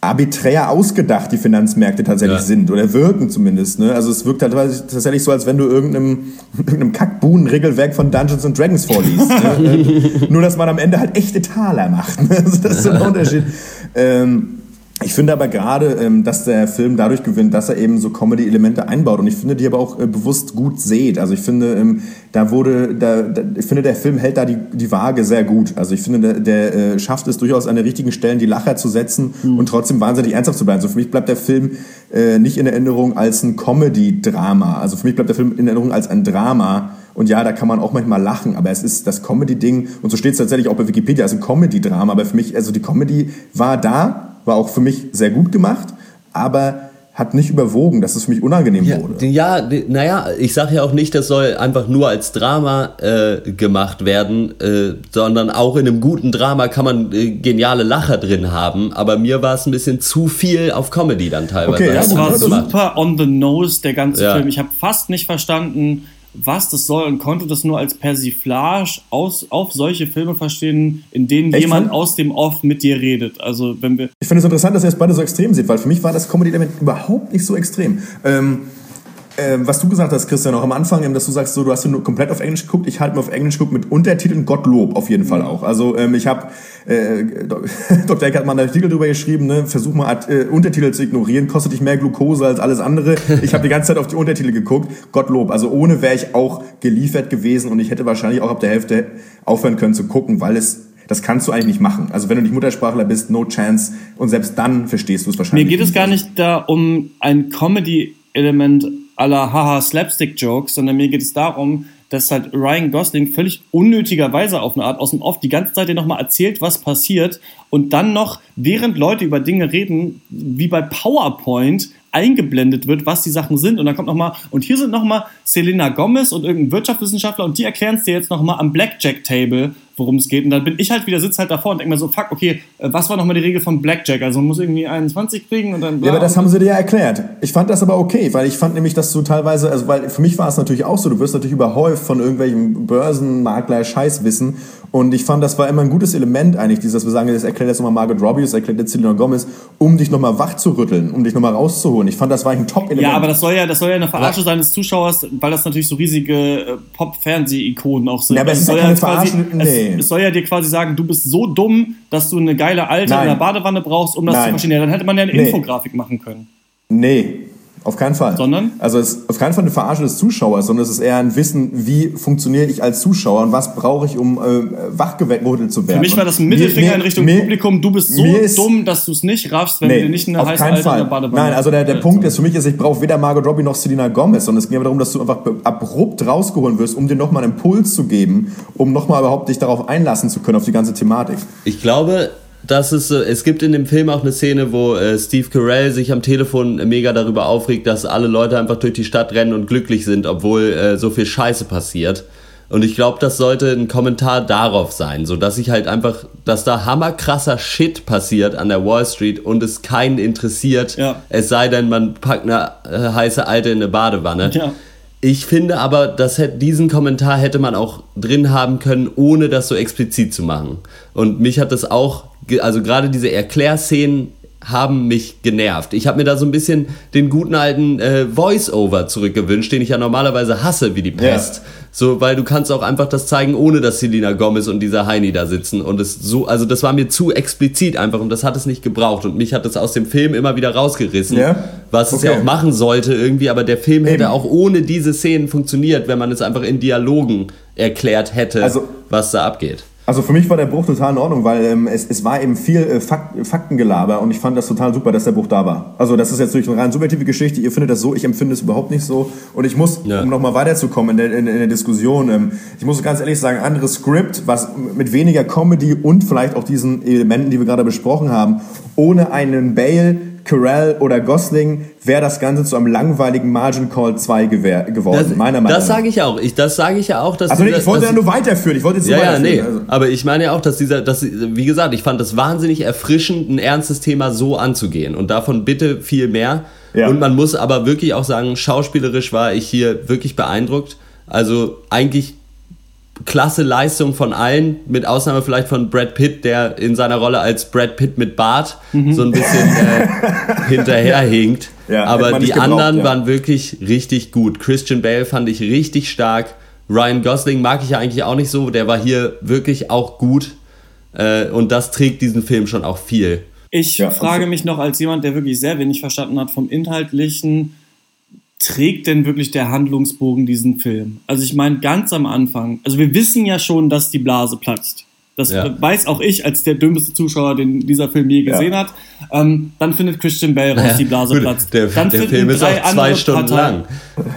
[SPEAKER 2] arbiträr ausgedacht die Finanzmärkte tatsächlich
[SPEAKER 1] Ja.
[SPEAKER 2] sind oder wirken zumindest. Ne? Also es wirkt halt tatsächlich so, als wenn du irgendeinem, irgendeinem Kackbuhnen-Regelwerk von Dungeons and Dragons vorliest. ne? Nur, dass man am Ende halt echte Taler macht. Ne? Also das ist so ein Unterschied. Ähm, ich finde aber gerade, ähm, dass der Film dadurch gewinnt, dass er eben so Comedy-Elemente einbaut und ich finde, die aber auch äh, bewusst gut seht. Also ich finde, ähm, da wurde, da, da, ich finde, der Film hält da die, die Waage sehr gut. Also ich finde, der, der äh, schafft es durchaus an den richtigen Stellen, die Lacher zu setzen und trotzdem wahnsinnig ernsthaft zu bleiben. Also für mich bleibt der Film äh, nicht in Erinnerung als ein Comedy-Drama. Also für mich bleibt der Film in Erinnerung als ein Drama. Und ja, da kann man auch manchmal lachen, aber es ist das Comedy-Ding, und so steht es tatsächlich auch bei Wikipedia, als ein Comedy-Drama. Aber für mich, also die Comedy war da, war auch für mich sehr gut gemacht, aber hat nicht überwogen, dass es für mich unangenehm
[SPEAKER 1] Ja,
[SPEAKER 2] wurde.
[SPEAKER 1] ja naja, ich sage ja auch nicht, das soll einfach nur als Drama äh, gemacht werden, äh, sondern auch in einem guten Drama kann man äh, geniale Lacher drin haben. Aber mir war es ein bisschen zu viel auf Comedy dann teilweise.
[SPEAKER 2] Okay, ja,
[SPEAKER 3] Das
[SPEAKER 2] gut,
[SPEAKER 3] war
[SPEAKER 2] das
[SPEAKER 3] super on the nose, der ganze
[SPEAKER 1] Ja.
[SPEAKER 3] Film. Ich habe fast nicht verstanden, was das soll und konnte das nur als Persiflage aus, auf solche Filme verstehen, in denen
[SPEAKER 2] Echt,
[SPEAKER 3] jemand
[SPEAKER 2] Frank?
[SPEAKER 3] aus dem Off mit dir redet. Also wenn wir
[SPEAKER 2] Ich finde es interessant, dass ihr es beide so extrem seht, weil für mich war das Comedy-Element überhaupt nicht so extrem. Ähm, ähm, was du gesagt hast, Christian, auch am Anfang, dass du sagst, so, du hast nur komplett auf Englisch geguckt. Ich halte mir auf Englisch geguckt mit Untertiteln Gottlob auf jeden Fall auch. Also ähm, ich habe, äh, Dr. Eck hat mal einen Artikel drüber geschrieben, ne, versuch mal äh, Untertitel zu ignorieren, kostet dich mehr Glukose als alles andere. Ich habe die ganze Zeit auf die Untertitel geguckt. Gottlob. Also ohne wäre ich auch geliefert gewesen und ich hätte wahrscheinlich auch ab der Hälfte aufhören können zu gucken, weil es das kannst du eigentlich nicht machen. Also wenn du nicht Muttersprachler bist, no chance. Und selbst dann verstehst du es wahrscheinlich
[SPEAKER 3] Mir geht es
[SPEAKER 2] nicht.
[SPEAKER 3] gar nicht da um ein Comedy-Element aller Haha Slapstick-Jokes, sondern mir geht es darum, dass halt Ryan Gosling völlig unnötigerweise auf eine Art aus dem Off die ganze Zeit dir nochmal erzählt, was passiert und dann noch, während Leute über Dinge reden, wie bei PowerPoint eingeblendet wird, was die Sachen sind und dann kommt nochmal, und hier sind nochmal Selena Gomez und irgendein Wirtschaftswissenschaftler und die erklären es dir jetzt nochmal am Blackjack-Table, worum es geht und dann bin ich halt wieder, sitze halt davor und denke mir so, fuck, okay, äh, was war nochmal die Regel von Blackjack? Also man muss irgendwie 21 kriegen und dann...
[SPEAKER 2] Ja, aber das haben sie dir ja erklärt. Ich fand das aber okay, weil ich fand nämlich, dass du teilweise, also weil für mich war es natürlich auch so, du wirst natürlich überhäuft von irgendwelchen Börsenmakler Scheißwissen und ich fand, das war immer ein gutes Element eigentlich, dieses, dass wir sagen, das erklärt jetzt nochmal Margaret Robbie, das erklärt jetzt Selena Gomez, um dich nochmal wach zu rütteln, um dich nochmal rauszuholen. Ich fand, das war eigentlich ein Top-Element.
[SPEAKER 3] Ja, aber das soll ja, das soll ja eine Verarsche sein des Zuschauers, weil das natürlich so riesige äh, Pop-Fernseh-Ikonen auch sind.
[SPEAKER 2] Ja, aber es ist
[SPEAKER 3] soll
[SPEAKER 2] ja keine Verarsche- nee.
[SPEAKER 3] Es, es soll ja dir quasi sagen, du bist so dumm, dass du eine geile Alte
[SPEAKER 2] Nein.
[SPEAKER 3] in der Badewanne brauchst, um das
[SPEAKER 2] Nein.
[SPEAKER 3] zu verstehen. Ja, dann hätte man ja eine
[SPEAKER 2] Nee.
[SPEAKER 3] Infografik machen können.
[SPEAKER 2] Nee, auf keinen Fall.
[SPEAKER 3] Sondern?
[SPEAKER 2] Also es ist auf keinen Fall eine Verarsche des Zuschauers, sondern es ist eher ein Wissen, wie funktioniere ich als Zuschauer und was brauche ich, um äh, wachgerüttelt zu werden.
[SPEAKER 3] Für mich war das ein Mittelfinger
[SPEAKER 2] mir-
[SPEAKER 3] in Richtung
[SPEAKER 2] mir-
[SPEAKER 3] Publikum. Du bist so dumm, dass du es nicht raffst, wenn du dir nicht eine
[SPEAKER 2] auf
[SPEAKER 3] heiße
[SPEAKER 2] keinen
[SPEAKER 3] Alte in
[SPEAKER 2] Fall.
[SPEAKER 3] der Badewanne
[SPEAKER 2] Nein, also der, der
[SPEAKER 3] äh,
[SPEAKER 2] Punkt ist für mich, ist, ich brauche weder Margot Robbie noch Selena Gomez, sondern es ging aber darum, dass du einfach abrupt rausgeholt wirst, um dir nochmal einen Impuls zu geben, um nochmal überhaupt dich darauf einlassen zu können, auf die ganze Thematik.
[SPEAKER 1] Ich glaube, dass es, so- es gibt in dem Film auch eine Szene, wo äh, Steve Carell sich am Telefon mega darüber aufregt, dass alle Leute einfach durch die Stadt rennen und glücklich sind, obwohl äh, so viel Scheiße passiert. Und ich glaube, das sollte ein Kommentar darauf sein, so dass ich halt einfach, dass da hammerkrasser Shit passiert an der Wall Street und es keinen interessiert,
[SPEAKER 3] Ja.
[SPEAKER 1] es sei denn, man packt eine äh, heiße Alte in eine Badewanne.
[SPEAKER 3] Ja.
[SPEAKER 1] Ich finde aber, dass diesen Kommentar hätte man auch drin haben können, ohne das so explizit zu machen. Und mich hat das auch, also gerade diese Erklärszenen haben mich genervt. Ich habe mir da so ein bisschen den guten alten äh, Voice-Over zurückgewünscht, den ich ja normalerweise hasse wie die Pest. So, weil du kannst auch einfach das zeigen, ohne dass Selina Gomez und dieser Heini da sitzen. Und es so, also das war mir zu explizit einfach und das hat es nicht gebraucht. Und mich hat das aus dem Film immer wieder rausgerissen,
[SPEAKER 2] Ja?
[SPEAKER 1] was es ja
[SPEAKER 2] Okay.
[SPEAKER 1] auch machen sollte irgendwie, aber der Film hätte
[SPEAKER 2] Eben.
[SPEAKER 1] auch ohne diese Szenen funktioniert, wenn man es einfach in Dialogen erklärt hätte,
[SPEAKER 2] Also-
[SPEAKER 1] was da abgeht.
[SPEAKER 2] Also für mich war der Bruch total in Ordnung, weil ähm, es, es war eben viel äh, Fakt, Faktengelaber und ich fand das total super, dass der Bruch da war. Also das ist jetzt natürlich eine rein subjektive Geschichte, ihr findet das so, ich empfinde es überhaupt nicht so und ich muss,
[SPEAKER 1] Ja.
[SPEAKER 2] um nochmal weiterzukommen in der, in, in der Diskussion, ähm, ich muss ganz ehrlich sagen, anderes Skript, was mit weniger Comedy und vielleicht auch diesen Elementen, die wir gerade besprochen haben, ohne einen Bale, Carell oder Gosling wäre das Ganze zu einem langweiligen Margin Call 2 gewehr- geworden,
[SPEAKER 1] Das,
[SPEAKER 2] meiner Meinung
[SPEAKER 1] das
[SPEAKER 2] nach.
[SPEAKER 1] sage ich auch. Ich, das sage ich ja auch, dass
[SPEAKER 2] Also
[SPEAKER 1] dieser-
[SPEAKER 2] ich wollte ja nur weiterführen, ich wollte jetzt
[SPEAKER 1] Ja, ja, nee.
[SPEAKER 2] Also.
[SPEAKER 1] Aber ich meine ja auch, dass dieser, dass, wie gesagt, ich fand es wahnsinnig erfrischend, ein ernstes Thema so anzugehen. Und davon bitte viel mehr.
[SPEAKER 2] Ja.
[SPEAKER 1] Und man muss aber wirklich auch sagen, schauspielerisch war ich hier wirklich beeindruckt. Also eigentlich klasse Leistung von allen, mit Ausnahme vielleicht von Brad Pitt, der in seiner Rolle als Brad Pitt mit Bart so ein bisschen äh, hinterherhinkt.
[SPEAKER 2] Ja,
[SPEAKER 1] Aber die anderen
[SPEAKER 2] ja.
[SPEAKER 1] waren wirklich richtig gut. Christian Bale fand ich richtig stark. Ryan Gosling mag ich ja eigentlich auch nicht so. Der war hier wirklich auch gut. Äh, und das trägt diesen Film schon auch viel.
[SPEAKER 3] Ich
[SPEAKER 2] Ja,
[SPEAKER 3] frage mich noch als jemand, der wirklich sehr wenig verstanden hat vom Inhaltlichen, trägt denn wirklich der Handlungsbogen diesen Film? Also ich meine, ganz am Anfang, also wir wissen ja schon, dass die Blase platzt. Das
[SPEAKER 1] Ja.
[SPEAKER 3] weiß auch ich als der dümmste Zuschauer, den dieser Film je gesehen hat. Ähm, dann findet Christian Bale raus, die Blase
[SPEAKER 1] Gut,
[SPEAKER 3] platzt.
[SPEAKER 1] der-
[SPEAKER 3] dann
[SPEAKER 1] der
[SPEAKER 3] finden
[SPEAKER 1] Film ist auch zwei
[SPEAKER 3] andere
[SPEAKER 1] Stunden
[SPEAKER 3] Parteien,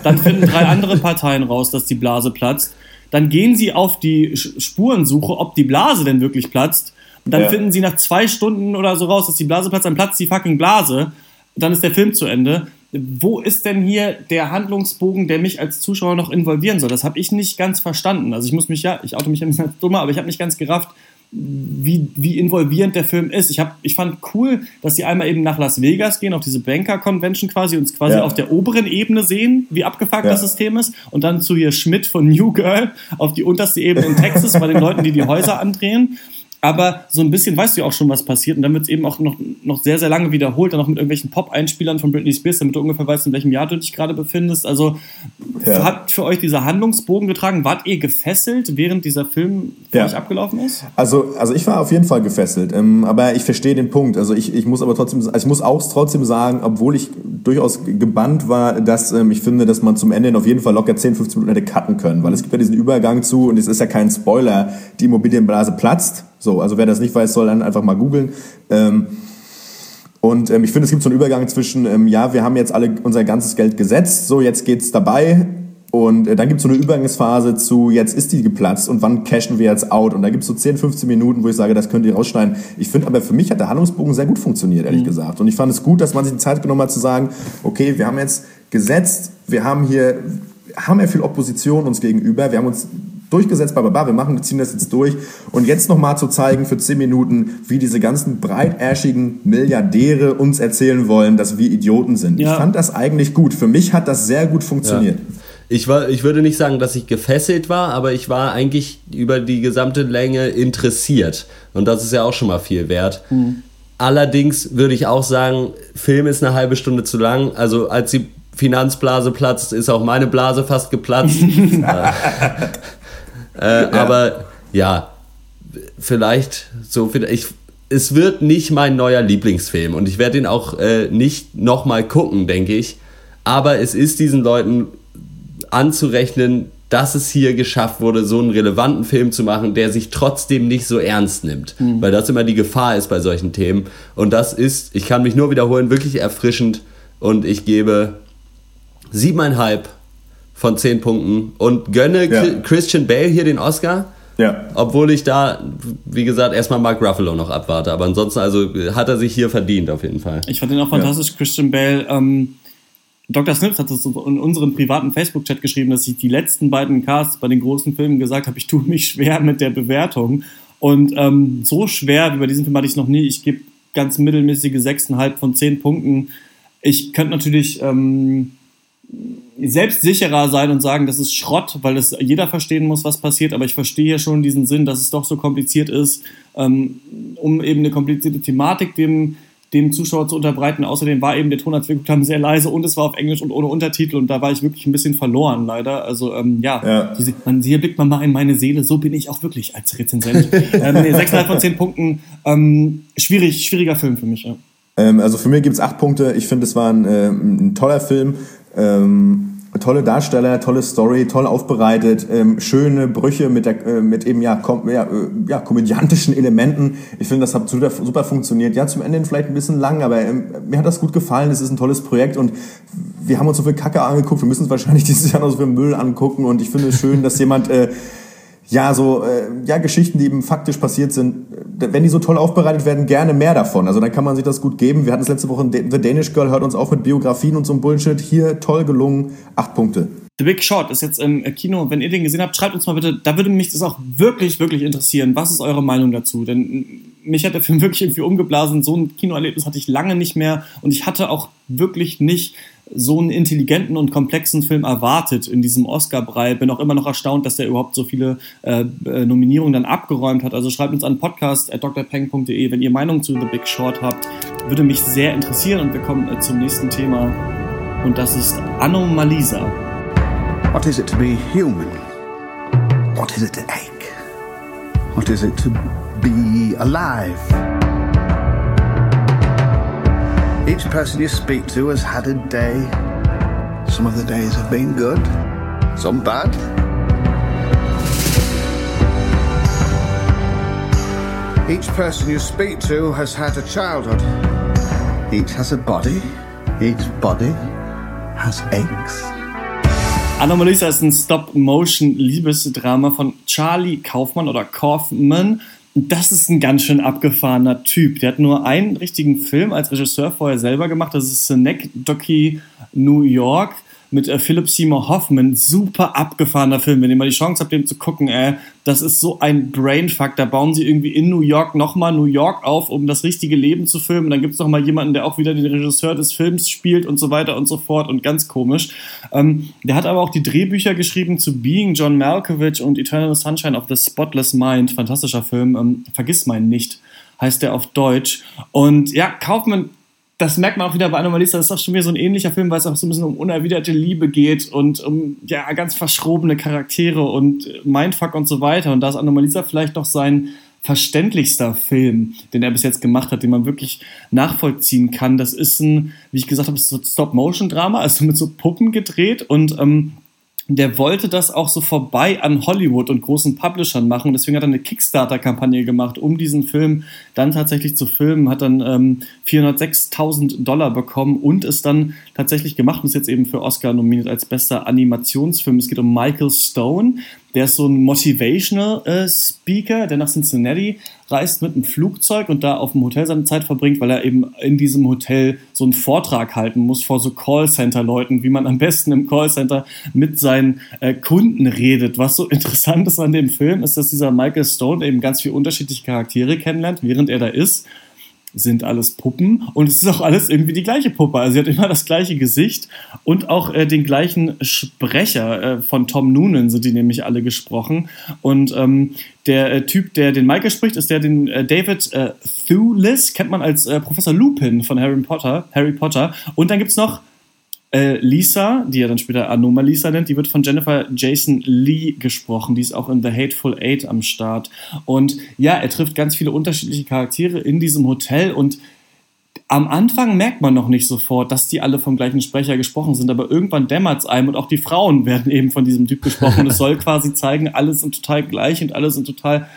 [SPEAKER 3] Dann finden drei andere Parteien raus, dass die Blase platzt. Dann gehen sie auf die Spurensuche, ob die Blase denn wirklich platzt. Und dann
[SPEAKER 2] Ja.
[SPEAKER 3] finden sie nach zwei Stunden oder so raus, dass die Blase platzt, dann platzt die fucking Blase. dann ist der Film zu Ende. Wo ist denn hier der Handlungsbogen, der mich als Zuschauer noch involvieren soll? Das habe ich nicht ganz verstanden. Also ich muss mich ja, ich auto mich ein bisschen als dummer, aber ich habe nicht ganz gerafft, wie, wie involvierend der Film ist. Ich, hab, ich fand cool, dass sie einmal eben nach Las Vegas gehen, auf diese Banker-Convention quasi, uns quasi
[SPEAKER 2] Ja.
[SPEAKER 3] auf der oberen Ebene sehen, wie abgefuckt
[SPEAKER 2] Ja.
[SPEAKER 3] das System ist. Und dann zu hier Schmidt von New Girl auf die unterste Ebene in Texas bei den Leuten, die die Häuser andrehen. Aber so ein bisschen weißt du ja auch schon, was passiert. Und dann wird es eben auch noch, noch sehr, sehr lange wiederholt. Dann noch mit irgendwelchen Pop-Einspielern von Britney Spears, damit du ungefähr weißt, in welchem Jahr du dich gerade befindest. Also
[SPEAKER 2] Ja.
[SPEAKER 3] hat für euch dieser Handlungsbogen getragen? Wart ihr gefesselt, während dieser Film für
[SPEAKER 2] Ja.
[SPEAKER 3] euch abgelaufen ist?
[SPEAKER 2] Also, also ich war auf jeden Fall gefesselt, ähm, aber ich verstehe den Punkt. Also ich, ich muss aber trotzdem, also ich muss auch trotzdem sagen, obwohl ich durchaus gebannt war, dass ähm, ich finde, dass man zum Ende hin auf jeden Fall locker 10, 15 Minuten hätte cutten können, weil es gibt ja diesen Übergang zu und es ist ja kein Spoiler, die Immobilienblase platzt. So, also wer das nicht weiß, soll dann einfach mal googeln. Ähm, und ähm, ich finde, es gibt so einen Übergang zwischen, ähm, ja, wir haben jetzt alle unser ganzes Geld gesetzt, so jetzt geht's dabei. Und äh, dann gibt es so eine Übergangsphase zu, jetzt ist die geplatzt und wann cashen wir jetzt out? Und da gibt es so 10, 15 Minuten, wo ich sage, das könnt ihr rausschneiden. Ich finde aber für mich hat der Handlungsbogen sehr gut funktioniert, ehrlich gesagt. Und ich fand es gut, dass man sich die Zeit genommen hat zu sagen, okay, wir haben jetzt gesetzt, wir haben hier, haben ja viel Opposition uns gegenüber, wir haben uns durchgesetzt, bla, wir machen, wir ziehen das jetzt durch. Und jetzt nochmal zu zeigen für 10 Minuten, wie diese ganzen breitärschigen Milliardäre uns erzählen wollen, dass wir Idioten sind.
[SPEAKER 3] Ja.
[SPEAKER 2] Ich fand das eigentlich gut. Für mich hat das sehr gut funktioniert.
[SPEAKER 1] Ich, war, ich würde nicht sagen, dass ich gefesselt war, aber ich war eigentlich über die gesamte Länge interessiert. Und das ist ja auch schon mal viel wert. Allerdings würde ich auch sagen, Film ist eine halbe Stunde zu lang. Also als die Finanzblase platzt, ist auch meine Blase fast geplatzt. äh, Aber ja, vielleicht so viel. Ich, es wird nicht mein neuer Lieblingsfilm und ich werde ihn auch äh, nicht nochmal gucken, denke ich. Aber es ist diesen Leuten anzurechnen, dass es hier geschafft wurde, so einen relevanten Film zu machen, der sich trotzdem nicht so ernst nimmt. Weil das immer die Gefahr ist bei solchen Themen. Und das ist, ich kann mich nur wiederholen, wirklich erfrischend. Und ich gebe siebeneinhalb von zehn Punkten und gönne
[SPEAKER 2] Ja.
[SPEAKER 1] Chri- Christian Bale hier den Oscar.
[SPEAKER 2] Ja.
[SPEAKER 1] Obwohl ich da, wie gesagt, erstmal Mark Ruffalo noch abwarte. Aber ansonsten, also hat er sich hier verdient auf jeden Fall.
[SPEAKER 3] Ich fand den auch fantastisch, Christian Bale. Ähm, Dr. Snips hat das in unserem privaten Facebook-Chat geschrieben, dass ich die letzten beiden Casts bei den großen Filmen gesagt habe, ich tue mich schwer mit der Bewertung. Und ähm, so schwer wie bei diesem Film hatte ich es noch nie. Ich gebe ganz mittelmäßige 6,5 von 10 Punkten. Ich könnte natürlich ähm, selbstsicherer sein und sagen, das ist Schrott, weil es jeder verstehen muss, was passiert. Aber ich verstehe ja schon diesen Sinn, dass es doch so kompliziert ist, ähm, um eben eine komplizierte Thematik dem, dem Zuschauer zu unterbreiten. Außerdem war eben der Ton, als wir geguckt haben, sehr leise und es war auf Englisch und ohne Untertitel und da war ich wirklich ein bisschen verloren, leider. Also ähm, ja,
[SPEAKER 2] Ja.
[SPEAKER 3] Diese, man, hier blickt man mal in meine Seele, so bin ich auch wirklich als Rezensent. ähm, nee, 6,5 von 10 Punkten, ähm, schwierig, schwieriger Film für mich. Ja.
[SPEAKER 2] Ähm, also für mich gibt's acht Punkte. Ich finde, es war ein, äh, ein toller Film. Ähm, tolle Darsteller, tolle Story, toll aufbereitet, ähm, schöne Brüche mit, der, äh, mit eben ja, kom ja, äh, ja komödiantischen Elementen. Ich finde, das hat super, super funktioniert. Ja, zum Ende vielleicht ein bisschen lang, aber ähm, mir hat das gut gefallen. Es ist ein tolles Projekt und wir haben uns so viel Kacke angeguckt. Wir müssen uns wahrscheinlich dieses Jahr noch so viel Müll angucken und ich finde es schön, dass jemand äh, ja, so, äh, ja, Geschichten, die eben faktisch passiert sind, äh, wenn die so toll aufbereitet werden, gerne mehr davon. Also dann kann man sich das gut geben. Wir hatten es letzte Woche in The Danish Girl, hört uns auf mit Biografien und so einem Bullshit. Hier toll gelungen, acht Punkte.
[SPEAKER 3] The Big Short ist jetzt im Kino. Wenn ihr den gesehen habt, schreibt uns mal bitte. Da würde mich das auch wirklich, wirklich interessieren. Was ist eure Meinung dazu? Denn mich hat der Film wirklich irgendwie umgeblasen. So ein Kinoerlebnis hatte ich lange nicht mehr. Und ich hatte auch wirklich nicht so einen intelligenten und komplexen Film erwartet in diesem Oscar-Brei. Bin auch immer noch erstaunt, dass der überhaupt so viele äh, äh, Nominierungen dann abgeräumt hat. Also schreibt uns an podcast.drpeng.de, wenn ihr Meinung zu The Big Short habt. Würde mich sehr interessieren. Und wir kommen äh, zum nächsten Thema. Und das ist Anomalisa.
[SPEAKER 8] What is it to be human? What is it to ache? What is it to be alive? Each person you speak to has had a day. Some of the days have been good, some bad. Each person you speak to has had a childhood. Each has a body. Each body has aches.
[SPEAKER 3] Anomalisa ist ein Stop-Motion-Liebesdrama von Charlie Kaufmann oder Kaufman. Das ist ein ganz schön abgefahrener Typ. Der hat nur einen richtigen Film als Regisseur vorher selber gemacht. Das ist Synecdoche New York mit äh, Philip Seymour Hoffman. Super abgefahrener Film. Wenn ihr mal die Chance habt, den zu gucken, äh, das ist so ein Brainfuck. Da bauen sie irgendwie in New York nochmal New York auf, um das richtige Leben zu filmen. Dann gibt es nochmal jemanden, der auch wieder den Regisseur des Films spielt und so weiter und so fort und ganz komisch. Ähm, der hat aber auch die Drehbücher geschrieben zu Being John Malkovich und Eternal Sunshine of the Spotless Mind. Fantastischer Film. Ähm, Vergiss meinen nicht heißt der auf Deutsch. Und ja, Kaufmann das merkt man auch wieder bei Anomalisa, das ist auch schon wieder so ein ähnlicher Film, weil es auch so ein bisschen um unerwiderte Liebe geht und um ja ganz verschrobene Charaktere und Mindfuck und so weiter. Und da ist Anomalisa vielleicht noch sein verständlichster Film, den er bis jetzt gemacht hat, den man wirklich nachvollziehen kann. Das ist ein, wie ich gesagt habe, so Stop-Motion-Drama, also mit so Puppen gedreht und ähm, der wollte das auch so vorbei an Hollywood und großen Publishern machen. Deswegen hat er eine Kickstarter-Kampagne gemacht, um diesen Film dann tatsächlich zu filmen. Hat dann ähm, 406.000 Dollar bekommen und ist dann tatsächlich gemacht und ist jetzt eben für Oscar nominiert als bester Animationsfilm. Es geht um Michael Stone. Der ist so ein Motivational äh, Speaker, der nach Cincinnati reist mit einem Flugzeug und da auf dem Hotel seine Zeit verbringt, weil er eben in diesem Hotel so einen Vortrag halten muss vor so Callcenter-Leuten, wie man am besten im Callcenter mit seinen äh, Kunden redet. Was so interessant ist an dem Film, ist, dass dieser Michael Stone eben ganz viele unterschiedliche Charaktere kennenlernt, während er da ist sind alles Puppen und es ist auch alles irgendwie die gleiche Puppe. Also sie hat immer das gleiche Gesicht und auch äh, den gleichen Sprecher. Äh, von Tom Noonan sind die nämlich alle gesprochen. Und ähm, der äh, Typ, der den Michael spricht, ist der den äh, David äh, Thewlis, kennt man als äh, Professor Lupin von Harry Potter. Harry Potter. Und dann gibt es noch äh, Lisa, die er dann später Anomalisa nennt, die wird von Jennifer Jason Lee gesprochen. Die ist auch in The Hateful Eight am Start. Und ja, er trifft ganz viele unterschiedliche Charaktere in diesem Hotel und am Anfang merkt man noch nicht sofort, dass die alle vom gleichen Sprecher gesprochen sind, aber irgendwann dämmert es einem und auch die Frauen werden eben von diesem Typ gesprochen. Und es soll quasi zeigen, alle sind total gleich und alle sind total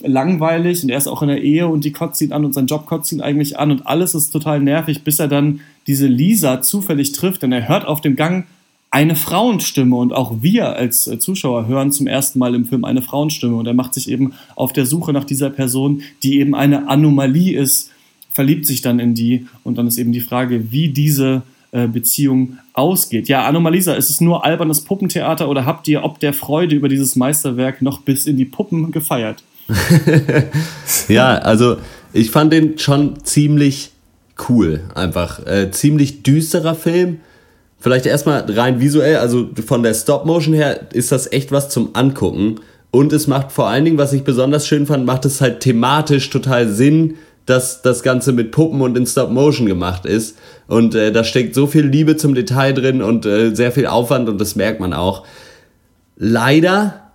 [SPEAKER 3] langweilig und er ist auch in der Ehe und die kotzt ihn an und sein Job kotzt ihn eigentlich an und alles ist total nervig, bis er dann diese Lisa zufällig trifft, denn er hört auf dem Gang eine Frauenstimme und auch wir als äh, Zuschauer hören zum ersten Mal im Film eine Frauenstimme und er macht sich eben auf der Suche nach dieser Person, die eben eine Anomalie ist, verliebt sich dann in die und dann ist eben die Frage, wie diese äh, Beziehung ausgeht. Ja, Anomalisa, ist es nur albernes Puppentheater oder habt ihr ob der Freude über dieses Meisterwerk noch bis in die Puppen gefeiert?
[SPEAKER 1] ja, also ich fand den schon ziemlich cool, einfach. Äh, ziemlich düsterer Film. Vielleicht erstmal rein visuell, also von der Stop-Motion her ist das echt was zum Angucken. Und es macht vor allen Dingen, was ich besonders schön fand, macht es halt thematisch total Sinn, dass das Ganze mit Puppen und in Stop-Motion gemacht ist. Und äh, da steckt so viel Liebe zum Detail drin und äh, sehr viel Aufwand und das merkt man auch. Leider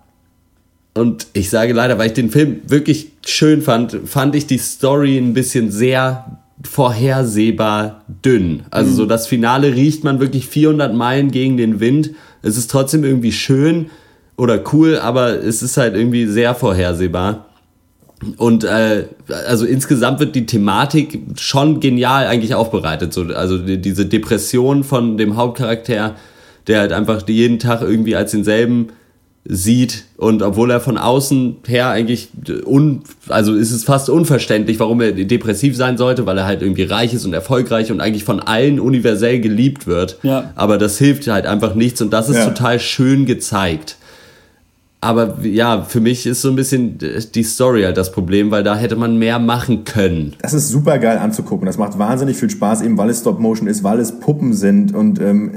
[SPEAKER 1] und ich sage leider, weil ich den Film wirklich schön fand, fand ich die Story ein bisschen sehr vorhersehbar dünn. Also mhm. so das Finale riecht man wirklich 400 Meilen gegen den Wind. Es ist trotzdem irgendwie schön oder cool, aber es ist halt irgendwie sehr vorhersehbar. Und äh, also insgesamt wird die Thematik schon genial eigentlich aufbereitet. So, also die, diese Depression von dem Hauptcharakter, der halt einfach jeden Tag irgendwie als denselben sieht und obwohl er von außen her eigentlich un, also ist es fast unverständlich, warum er depressiv sein sollte, weil er halt irgendwie reich ist und erfolgreich und eigentlich von allen universell geliebt wird. Ja. Aber das hilft halt einfach nichts und das ist ja. total schön gezeigt. Aber ja, für mich ist so ein bisschen die Story halt das Problem, weil da hätte man mehr machen können.
[SPEAKER 2] Das ist super geil anzugucken. Das macht wahnsinnig viel Spaß, eben weil es Stop Motion ist, weil es Puppen sind und ähm,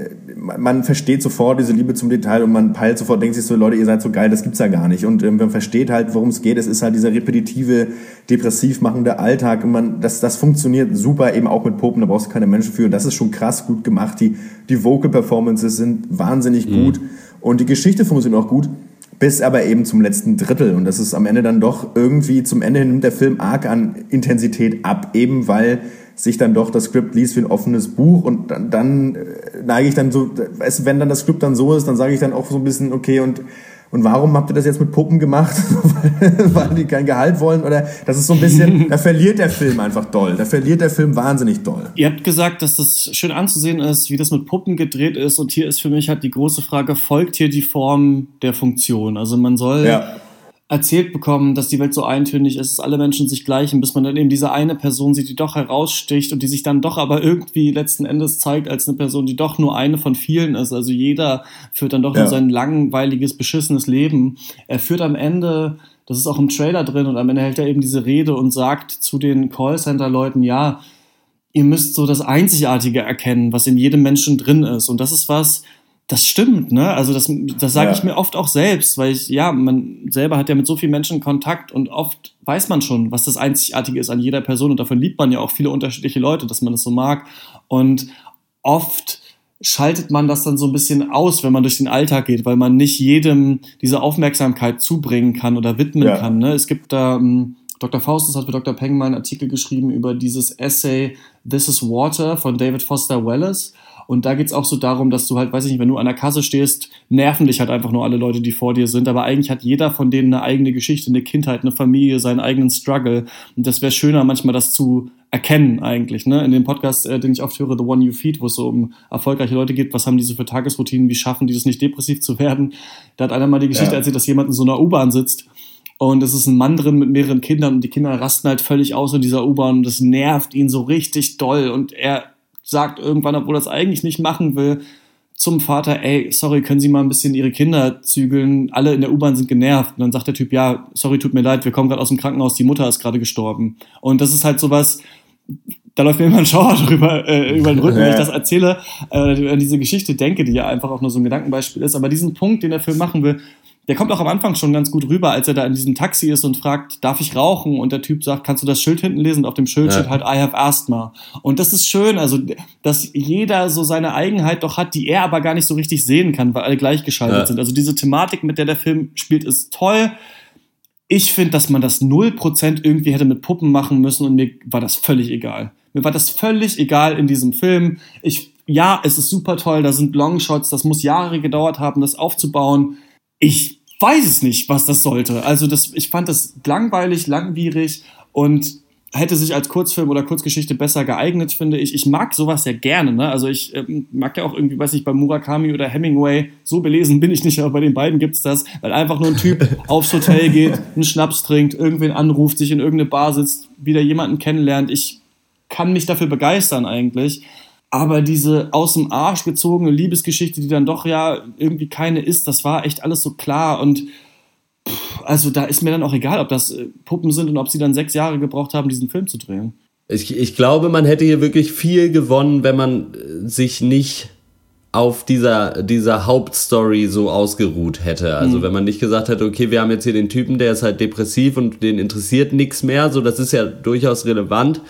[SPEAKER 2] man versteht sofort diese Liebe zum Detail und man peilt sofort, denkt sich so, Leute, ihr seid so geil, das gibt's ja gar nicht. Und ähm, man versteht halt, worum es geht. Es ist halt dieser repetitive, depressiv machende Alltag. Und man, das, das funktioniert super eben auch mit Puppen, da brauchst du keine Menschen für. Und das ist schon krass gut gemacht. Die, die Vocal Performances sind wahnsinnig mhm. gut. Und die Geschichte funktioniert auch gut bis aber eben zum letzten Drittel. Und das ist am Ende dann doch irgendwie, zum Ende nimmt der Film arg an Intensität ab, eben weil sich dann doch das Skript liest wie ein offenes Buch und dann, dann äh, neige ich dann so, wenn dann das Skript dann so ist, dann sage ich dann auch so ein bisschen, okay, und und warum habt ihr das jetzt mit Puppen gemacht? weil, die kein Gehalt wollen? Oder das ist so ein bisschen, da verliert der Film einfach doll. Da verliert der Film wahnsinnig doll.
[SPEAKER 3] Ihr habt gesagt, dass das schön anzusehen ist, wie das mit Puppen gedreht ist. Und hier ist für mich halt die große Frage, folgt hier die Form der Funktion? Also man soll. Ja erzählt bekommen, dass die Welt so eintönig ist, dass alle Menschen sich gleichen, bis man dann eben diese eine Person sieht, die doch heraussticht und die sich dann doch aber irgendwie letzten Endes zeigt als eine Person, die doch nur eine von vielen ist. Also jeder führt dann doch
[SPEAKER 2] Ja.
[SPEAKER 3] nur sein langweiliges, beschissenes Leben. Er führt am Ende, das ist auch im Trailer drin, und am Ende hält er eben diese Rede und sagt zu den Callcenter-Leuten, ja, ihr müsst so das Einzigartige erkennen, was in jedem Menschen drin ist. Und das ist was, das stimmt, ne? Also das, das sage
[SPEAKER 2] Ja.
[SPEAKER 3] ich mir oft auch selbst, weil ich, ja, man selber hat ja mit so vielen Menschen Kontakt und oft weiß man schon, was das Einzigartige ist an jeder Person und davon liebt man ja auch viele unterschiedliche Leute, dass man das so mag. Und oft schaltet man das dann so ein bisschen aus, wenn man durch den Alltag geht, weil man nicht jedem diese Aufmerksamkeit zubringen kann oder widmen
[SPEAKER 2] Ja.
[SPEAKER 3] kann. Ne? Es gibt da, ähm, Dr. Faustus hat für Dr. Peng mal einen Artikel geschrieben über dieses Essay This is Water von David Foster Wallace. Und da geht's auch so darum, dass du halt, weiß ich nicht, wenn du an der Kasse stehst, nerven dich halt einfach nur alle Leute, die vor dir sind. Aber eigentlich hat jeder von denen eine eigene Geschichte, eine Kindheit, eine Familie, seinen eigenen Struggle. Und das wäre schöner, manchmal das zu erkennen eigentlich. Ne? In dem Podcast, äh, den ich oft höre, The One You Feed, wo es so um erfolgreiche Leute geht, was haben die so für Tagesroutinen, wie schaffen die das nicht depressiv zu werden. Da hat einer mal die Geschichte
[SPEAKER 2] Ja.
[SPEAKER 3] erzählt, dass jemand in so einer U-Bahn sitzt und es ist ein Mann drin mit mehreren Kindern und die Kinder rasten halt völlig aus in dieser U-Bahn und das nervt ihn so richtig doll und er sagt irgendwann, obwohl er es eigentlich nicht machen will, zum Vater, ey, sorry, können Sie mal ein bisschen Ihre Kinder zügeln? Alle in der U-Bahn sind genervt. Und dann sagt der Typ, ja, sorry, tut mir leid, wir kommen gerade aus dem Krankenhaus, die Mutter ist gerade gestorben. Und das ist halt sowas, da läuft mir immer ein Schauer drüber, äh, über den Rücken, wenn ich das erzähle, äh, an diese Geschichte denke, die ja einfach auch nur so ein Gedankenbeispiel ist. Aber diesen Punkt, den der Film machen will, der kommt auch am Anfang schon ganz gut rüber, als er da in diesem Taxi ist und fragt, darf ich rauchen? Und der Typ sagt, kannst du das Schild hinten lesen? Und auf dem Schild
[SPEAKER 1] Ja.
[SPEAKER 3] steht halt, I have Asthma. Und das ist schön, also, dass jeder so seine Eigenheit doch hat, die er aber gar nicht so richtig sehen kann, weil alle gleichgeschaltet
[SPEAKER 1] Ja.
[SPEAKER 3] sind. Also diese Thematik, mit der der Film spielt, ist toll. Ich finde, dass man das 0% irgendwie hätte mit Puppen machen müssen und mir war das völlig egal. Mir war das völlig egal in diesem Film. Ich, ja, es ist super toll, da sind Longshots, das muss Jahre gedauert haben, das aufzubauen. Ich weiß es nicht, was das sollte. Also das, ich fand das langweilig, langwierig und hätte sich als Kurzfilm oder Kurzgeschichte besser geeignet, finde ich. Ich mag sowas ja gerne. Ne? Also ich ähm, mag ja auch irgendwie, weiß nicht, bei Murakami oder Hemingway, so belesen bin ich nicht, aber bei den beiden gibt's das, weil einfach nur ein Typ aufs Hotel geht, einen Schnaps trinkt, irgendwen anruft, sich in irgendeine Bar sitzt, wieder jemanden kennenlernt. Ich kann mich dafür begeistern eigentlich. Aber diese aus dem Arsch gezogene Liebesgeschichte, die dann doch ja irgendwie keine ist, das war echt alles so klar und pff, also da ist mir dann auch egal, ob das äh, Puppen sind und ob sie dann sechs Jahre gebraucht haben, diesen Film zu drehen.
[SPEAKER 1] Ich, ich glaube, man hätte hier wirklich viel gewonnen, wenn man äh, sich nicht auf dieser, dieser Hauptstory so ausgeruht hätte. Also wenn man nicht gesagt hätte, okay, wir haben jetzt hier den Typen, der ist halt depressiv und den interessiert nichts mehr. So, das ist ja durchaus relevant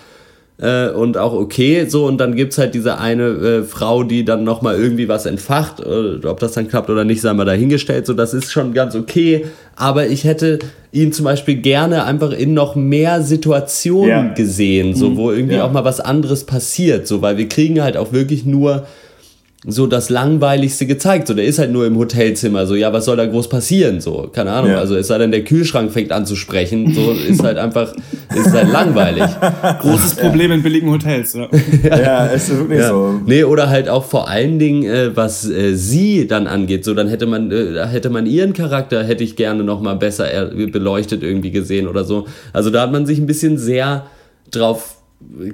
[SPEAKER 1] äh, und auch okay. So, und dann gibt's halt diese eine äh, Frau, die dann nochmal irgendwie was entfacht. Äh, ob das dann klappt oder nicht, sei mal dahingestellt. So, das ist schon ganz okay. Aber ich hätte ihn zum Beispiel gerne einfach in noch mehr Situationen
[SPEAKER 2] Ja.
[SPEAKER 1] gesehen, so wo irgendwie
[SPEAKER 2] Ja.
[SPEAKER 1] auch mal was anderes passiert, so weil wir kriegen halt auch wirklich nur so das langweiligste gezeigt. So, der ist halt nur im Hotelzimmer. So, ja, was soll da groß passieren? So, keine Ahnung.
[SPEAKER 2] Ja.
[SPEAKER 1] Also es sei denn, der Kühlschrank fängt an zu sprechen. So ist halt einfach, ist halt langweilig.
[SPEAKER 3] Großes Problem in billigen Hotels. Ja.
[SPEAKER 2] Ja, ist wirklich
[SPEAKER 1] Ja.
[SPEAKER 2] so.
[SPEAKER 1] Nee, oder halt auch vor allen Dingen, äh, was äh, sie dann angeht, so dann hätte man, äh, da hätte man ihren Charakter, hätte ich gerne noch mal besser er, beleuchtet irgendwie gesehen oder so. Also da hat man sich ein bisschen sehr drauf,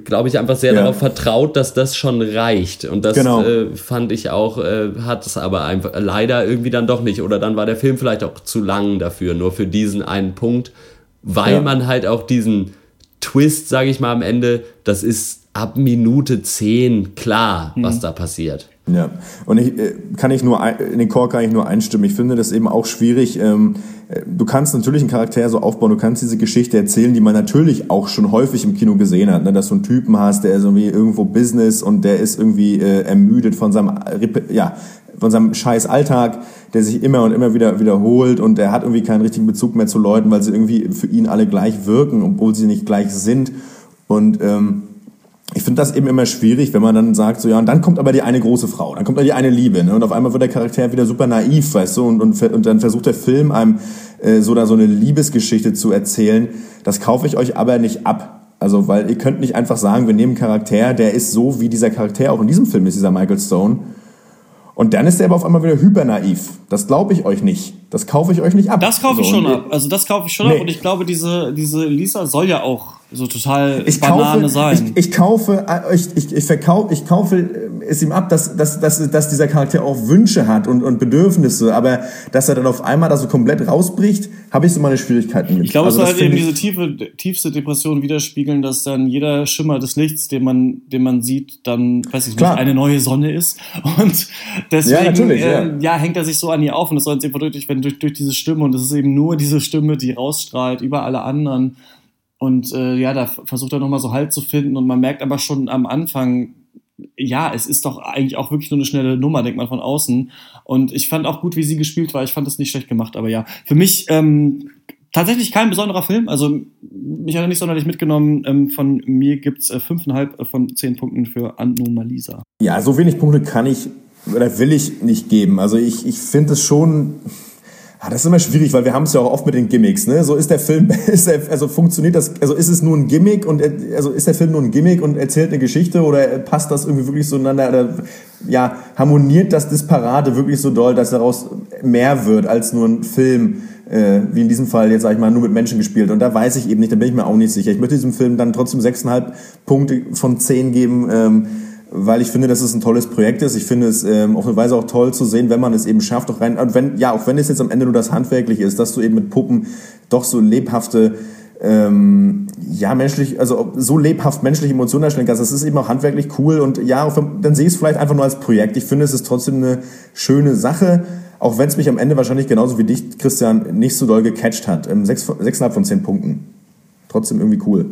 [SPEAKER 1] glaube ich, einfach sehr
[SPEAKER 2] Ja.
[SPEAKER 1] darauf vertraut, dass das schon reicht. Und das
[SPEAKER 2] Genau.
[SPEAKER 1] äh, fand ich auch, äh, hat es aber einfach leider irgendwie dann doch nicht. Oder dann war der Film vielleicht auch zu lang dafür, nur für diesen einen Punkt, weil
[SPEAKER 2] Ja.
[SPEAKER 1] man halt auch diesen Twist, sage ich mal, am Ende, das ist ab Minute 10 klar, was da passiert.
[SPEAKER 2] Ja, und ich äh, kann ich nur in den Chor kann ich nur einstimmen. Ich finde das eben auch schwierig. Ähm, äh, du kannst natürlich einen Charakter so aufbauen, du kannst diese Geschichte erzählen, die man natürlich auch schon häufig im Kino gesehen hat, ne? dass du einen Typen hast, der ist irgendwie irgendwo Business und der ist irgendwie äh, ermüdet von seinem ja von seinem scheiß Alltag, der sich immer und immer wieder wiederholt und der hat irgendwie keinen richtigen Bezug mehr zu Leuten, weil sie irgendwie für ihn alle gleich wirken, obwohl sie nicht gleich sind und ähm, ich finde das eben immer schwierig, wenn man dann sagt, so ja, und dann kommt aber die eine große Frau, dann kommt da die eine Liebe, ne? Und auf einmal wird der Charakter wieder super naiv, weißt du, und, und, und dann versucht der Film einem äh, so da so eine Liebesgeschichte zu erzählen. Das kaufe ich euch aber nicht ab. Also, weil ihr könnt nicht einfach sagen, wir nehmen einen Charakter, der ist so, wie dieser Charakter auch in diesem Film ist, dieser Michael Stone. Und dann ist er aber auf einmal wieder hypernaiv. Das glaube ich euch nicht. Das kaufe ich euch nicht ab.
[SPEAKER 3] Das kaufe ich
[SPEAKER 2] So,
[SPEAKER 3] schon
[SPEAKER 2] und-
[SPEAKER 3] ab. Also das kaufe ich schon
[SPEAKER 2] Nee.
[SPEAKER 3] ab und ich glaube, diese, diese Lisa soll ja auch so total
[SPEAKER 2] Ich
[SPEAKER 3] Banane
[SPEAKER 2] kaufe,
[SPEAKER 3] sein.
[SPEAKER 2] ich, ich kaufe, äh, ich, ich, ich verkaufe, ich kaufe äh, es ihm ab, dass, dass, dass, dass dieser Charakter auch Wünsche hat und, und Bedürfnisse, aber dass er dann auf einmal da so komplett rausbricht, habe ich so meine Schwierigkeiten mit.
[SPEAKER 3] Ich glaube,
[SPEAKER 2] Also
[SPEAKER 3] es soll halt eben diese tiefe, tiefste Depression widerspiegeln, dass dann jeder Schimmer des Lichts, den man, den man sieht, dann, weiß ich
[SPEAKER 2] Klar.
[SPEAKER 3] nicht, eine neue Sonne ist. Und deswegen,
[SPEAKER 2] Ja,
[SPEAKER 3] äh,
[SPEAKER 2] ja.
[SPEAKER 3] ja, hängt er sich so an ihr auf und das soll jetzt eben verdeutlicht werden durch, durch diese Stimme und es ist eben nur diese Stimme, die rausstrahlt über alle anderen. Und äh, ja, da versucht er nochmal so Halt zu finden und man merkt aber schon am Anfang, ja, es ist doch eigentlich auch wirklich nur eine schnelle Nummer, denkt man von außen. Und ich fand auch gut, wie sie gespielt war. Ich fand das nicht schlecht gemacht, aber ja, für mich ähm, tatsächlich kein besonderer Film. Also mich hat er nicht sonderlich mitgenommen. Ähm, von mir gibt's äh, fünfeinhalb von zehn Punkten für Anomalisa.
[SPEAKER 2] Ja, so wenig Punkte kann ich oder will ich nicht geben. Also ich, ich finde es schon. Ah, das ist immer schwierig, weil wir haben es ja auch oft mit den Gimmicks. Ne? So ist der Film, ist der, also funktioniert das, also ist es nur ein Gimmick und also ist der Film nur ein Gimmick und erzählt eine Geschichte oder passt das irgendwie wirklich so ineinander? Oder, ja, harmoniert das Disparate wirklich so doll, dass daraus mehr wird als nur ein Film, äh, wie in diesem Fall jetzt sag ich mal nur mit Menschen gespielt. Und da weiß ich eben nicht, da bin ich mir auch nicht sicher. Ich möchte diesem Film dann trotzdem 6,5 Punkte von 10 geben. Ähm, weil ich finde, dass es ein tolles Projekt ist. Ich finde es ähm, auf eine Weise auch toll zu sehen, wenn man es eben schafft, auch rein, wenn, ja, auch wenn es jetzt am Ende nur das Handwerkliche ist, dass du eben mit Puppen doch so lebhafte, ähm, ja, menschlich, also so lebhaft menschliche Emotionen darstellen kannst, das ist eben auch handwerklich cool und ja, dann sehe ich es vielleicht einfach nur als Projekt. Ich finde, es ist trotzdem eine schöne Sache, auch wenn es mich am Ende wahrscheinlich genauso wie dich, Christian, nicht so doll gecatcht hat. Ähm, sechs, von- sechseinhalb von zehn Punkten. Trotzdem irgendwie cool.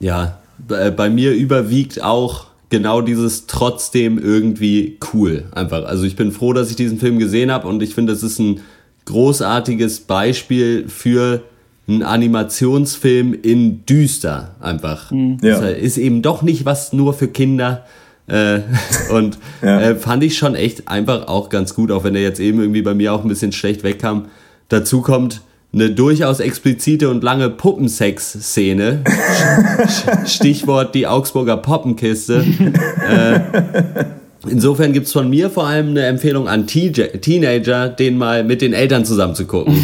[SPEAKER 1] Ja, bei bei mir überwiegt auch genau dieses trotzdem irgendwie cool einfach. Also ich bin froh, dass ich diesen Film gesehen habe und ich finde, es ist ein großartiges Beispiel für einen Animationsfilm in düster einfach.
[SPEAKER 2] Ja.
[SPEAKER 1] Das ist eben doch nicht was nur für Kinder. Äh, und
[SPEAKER 2] Ja.
[SPEAKER 1] äh, fand ich schon echt einfach auch ganz gut, auch wenn er jetzt eben irgendwie bei mir auch ein bisschen schlecht wegkam. Dazu kommt eine durchaus explizite und lange Puppensex-Szene. Stichwort die Augsburger Poppenkiste. äh, insofern gibt's von mir vor allem eine Empfehlung an Teenager, den mal mit den Eltern zusammen zu gucken.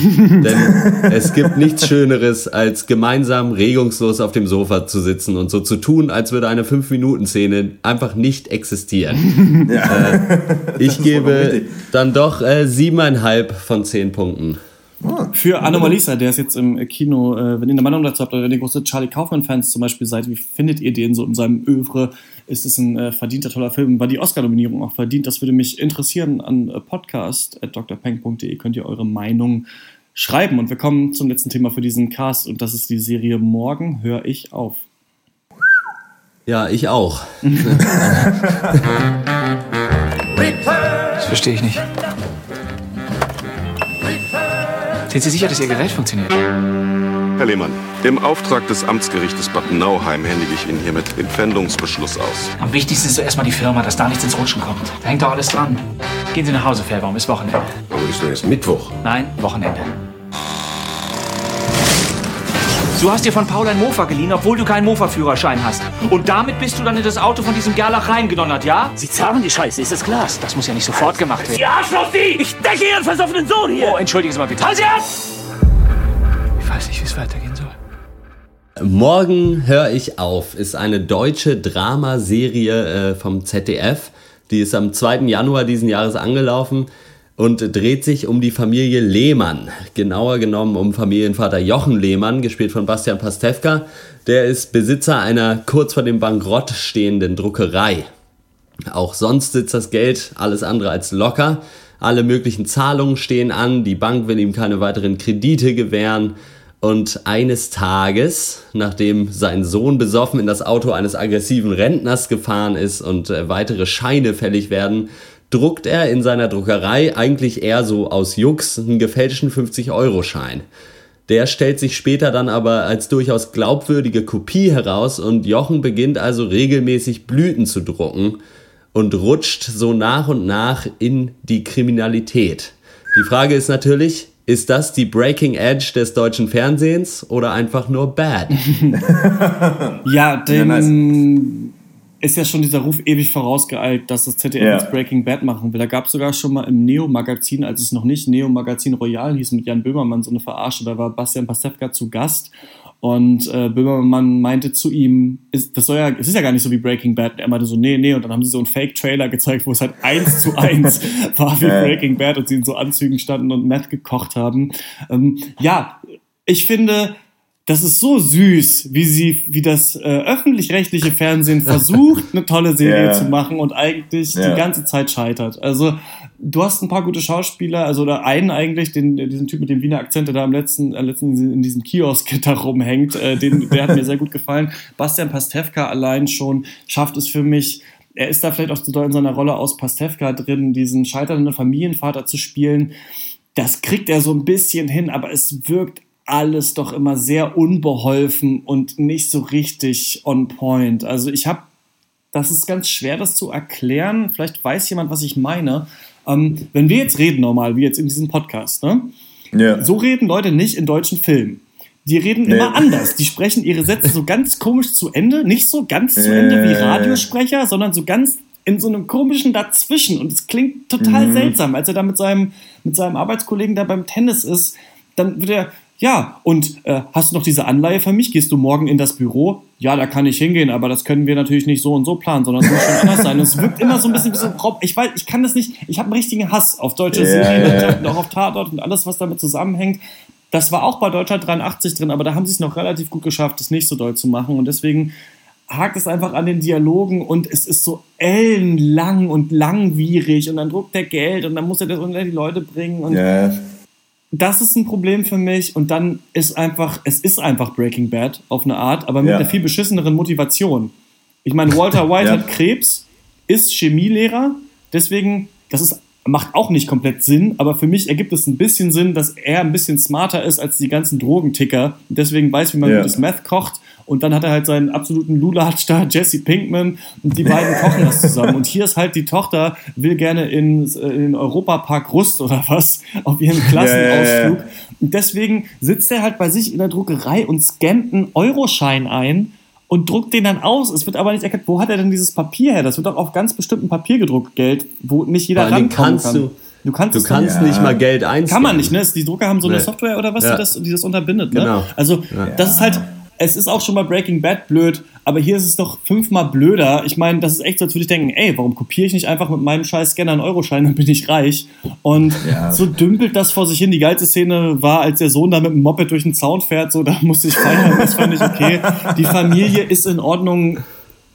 [SPEAKER 1] Denn es gibt nichts Schöneres, als gemeinsam regungslos auf dem Sofa zu sitzen und so zu tun, als würde eine 5-Minuten-Szene einfach nicht existieren. Äh, ich gebe dann doch äh, siebeneinhalb von zehn Punkten.
[SPEAKER 3] Für Anomalisa, der ist jetzt im Kino, äh, wenn ihr eine Meinung dazu habt oder wenn ihr große Charlie Kaufman-Fans zum Beispiel seid, wie findet ihr den so in seinem Övre? Ist es ein äh, verdienter, toller Film? War die Oscar-Nominierung auch verdient? Das würde mich interessieren. An äh, podcast.drpeng.de könnt ihr eure Meinung schreiben. Und wir kommen zum letzten Thema für diesen Cast und das ist die Serie Morgen höre ich auf.
[SPEAKER 1] Ja, ich auch.
[SPEAKER 7] Das verstehe ich nicht. Sind Sie sicher, dass Ihr Gerät funktioniert?
[SPEAKER 9] Herr Lehmann, im Auftrag des Amtsgerichtes Bad Nauheim händige ich Ihnen hiermit den Pfändungsbeschluss aus.
[SPEAKER 7] Am wichtigsten ist zuerst mal die Firma, dass da nichts ins Rutschen kommt. Da hängt doch alles dran. Gehen Sie nach Hause, Fairbaum. Ist Wochenende.
[SPEAKER 9] Aber ist doch erst Mittwoch.
[SPEAKER 7] Nein, Wochenende. Du hast dir von Paul ein Mofa geliehen, obwohl du keinen Mofa-Führerschein hast. Und damit bist du dann in das Auto von diesem Gerlach reingedonnert, ja?
[SPEAKER 4] Sie zahlen die Scheiße, ist das klar?
[SPEAKER 7] Das muss ja nicht sofort gemacht werden.
[SPEAKER 4] Ja, Arschloch, Sie! Ich decke Ihren versoffenen Sohn hier!
[SPEAKER 7] Oh, entschuldigen Sie mal bitte.
[SPEAKER 4] Halt Sie ab!
[SPEAKER 7] Ich weiß nicht, wie es weitergehen soll.
[SPEAKER 1] Morgen höre ich auf ist eine deutsche Dramaserie äh, vom ZDF. Die ist am 2. Januar diesen Jahres angelaufen und dreht sich um die Familie Lehmann. Genauer genommen um Familienvater Jochen Lehmann, gespielt von Bastian Pastewka. Der ist Besitzer einer kurz vor dem Bankrott stehenden Druckerei. Auch sonst sitzt das Geld alles andere als locker. Alle möglichen Zahlungen stehen an, die Bank will ihm keine weiteren Kredite gewähren. Und eines Tages, nachdem sein Sohn besoffen in das Auto eines aggressiven Rentners gefahren ist und äh, weitere Scheine fällig werden, druckt er in seiner Druckerei eigentlich eher so aus Jux einen gefälschten 50-Euro-Schein. Der stellt sich später dann aber als durchaus glaubwürdige Kopie heraus und Jochen beginnt also regelmäßig Blüten zu drucken und rutscht so nach und nach in die Kriminalität. Die Frage ist natürlich, ist das die Breaking Edge des deutschen Fernsehens oder einfach nur bad?
[SPEAKER 3] Ja, den,
[SPEAKER 2] Ja,
[SPEAKER 3] ist ja schon dieser Ruf ewig vorausgeeilt, dass das ZDF jetzt Breaking Bad machen will. Da gab es sogar schon mal im Neo-Magazin, als es noch nicht Neo-Magazin Royal hieß, mit Jan Böhmermann so eine Verarsche. Da war Bastian Pastewka zu Gast und äh, Böhmermann meinte zu ihm, ist, das soll ja, es ist ja gar nicht so wie Breaking Bad. Und er meinte so, nee, nee. Und dann haben sie so einen Fake-Trailer gezeigt, wo es halt eins zu eins war wie. Breaking Bad und sie in so Anzügen standen und Meth gekocht haben. Ähm, ja, ich finde, das ist so süß, wie sie, wie das äh, öffentlich-rechtliche Fernsehen versucht, eine tolle Serie
[SPEAKER 2] Ja.
[SPEAKER 3] zu machen und eigentlich
[SPEAKER 2] Ja.
[SPEAKER 3] die ganze Zeit scheitert. Also du hast ein paar gute Schauspieler, also oder einen eigentlich, den, diesen Typ mit dem Wiener Akzent, der da am letzten, äh, letzten in diesem Kiosk da rumhängt, äh, den, der hat mir sehr gut gefallen. Bastian Pastewka allein schon schafft es für mich. Er ist da vielleicht auch zu doll in seiner Rolle aus Pastewka drin, diesen scheiternden Familienvater zu spielen. Das kriegt er so ein bisschen hin, aber es wirkt alles doch immer sehr unbeholfen und nicht so richtig on point. Also ich habe, das ist ganz schwer, das zu erklären. Vielleicht weiß jemand, was ich meine. Ähm, wenn wir jetzt reden normal, wie jetzt in diesem Podcast, ne?
[SPEAKER 2] Ja.
[SPEAKER 3] So reden Leute nicht in deutschen Filmen. Die reden
[SPEAKER 2] Nee.
[SPEAKER 3] immer anders. Die sprechen ihre Sätze so ganz komisch zu Ende. Nicht so ganz zu Ende wie. Radiosprecher, sondern so ganz in so einem komischen Dazwischen. Und es klingt total
[SPEAKER 2] Mhm.
[SPEAKER 3] seltsam. Als er da mit seinem, mit seinem Arbeitskollegen da beim Tennis ist, dann wird er, ja, und äh, hast du noch diese Anleihe für mich? Gehst du morgen in das Büro? Ja, da kann ich hingehen, aber das können wir natürlich nicht so und so planen, sondern es muss schon anders sein. Und es wirkt immer so ein bisschen wie so. Ich weiß, ich kann das nicht, ich habe einen richtigen Hass auf deutsche
[SPEAKER 2] Ja,
[SPEAKER 3] Serien
[SPEAKER 2] ja.
[SPEAKER 3] und auch auf Tatort und alles, was damit zusammenhängt. Das war auch bei Deutschland 83 drin, aber da haben sie es noch relativ gut geschafft, das nicht so doll zu machen. Und deswegen hakt es einfach an den Dialogen und es ist so ellenlang und langwierig und dann druckt er Geld und dann muss er das unter die Leute bringen und
[SPEAKER 2] Ja.
[SPEAKER 3] Das ist ein Problem für mich und dann ist einfach, es ist einfach Breaking Bad auf eine Art, aber mit
[SPEAKER 2] Ja.
[SPEAKER 3] einer viel beschisseneren Motivation. Ich meine, Walter White
[SPEAKER 2] Ja.
[SPEAKER 3] hat Krebs, ist Chemielehrer, deswegen, das ist, macht auch nicht komplett Sinn, aber für mich ergibt es ein bisschen Sinn, dass er ein bisschen smarter ist als die ganzen Drogenticker und deswegen weiß, wie man
[SPEAKER 2] Ja.
[SPEAKER 3] gutes Meth kocht und dann hat er halt seinen absoluten Lulatsch da, Jesse Pinkman und die beiden kochen das zusammen und hier ist halt die Tochter, will gerne in, äh, in den Europapark Rust oder was auf ihren Klassenausflug
[SPEAKER 2] Ja, ja,
[SPEAKER 3] und deswegen sitzt er halt bei sich in der Druckerei und scannt einen Euroschein ein und druckt den dann aus. Es wird aber nicht erkannt, wo hat er denn dieses Papier her? Das wird doch auf ganz bestimmtem Papier gedruckt, Geld, wo nicht jeder
[SPEAKER 1] Dingen
[SPEAKER 3] rankommen
[SPEAKER 1] kannst
[SPEAKER 3] kann.
[SPEAKER 1] du-
[SPEAKER 3] du kannst,
[SPEAKER 1] Du kannst nicht mal Geld einscannen.
[SPEAKER 3] kann man nicht, ne? Die Drucker haben so eine
[SPEAKER 1] Nee.
[SPEAKER 3] Software oder was,
[SPEAKER 1] Ja.
[SPEAKER 3] die, das, die das unterbindet, ne?
[SPEAKER 1] Genau.
[SPEAKER 3] Also, das ist halt, es ist auch schon bei Breaking Bad blöd, aber hier ist es doch fünfmal blöder. Ich meine, das ist echt so, als würde ich denken, ey, warum kopiere ich nicht einfach mit meinem scheiß Scanner einen Euroschein, dann bin ich reich. Und
[SPEAKER 2] Ja.
[SPEAKER 3] so dümpelt das vor sich hin. Die geilste Szene war, als der Sohn da mit dem Moped durch den Zaun fährt, so, da musste ich feiern, das fand ich okay. Die Familie ist in Ordnung.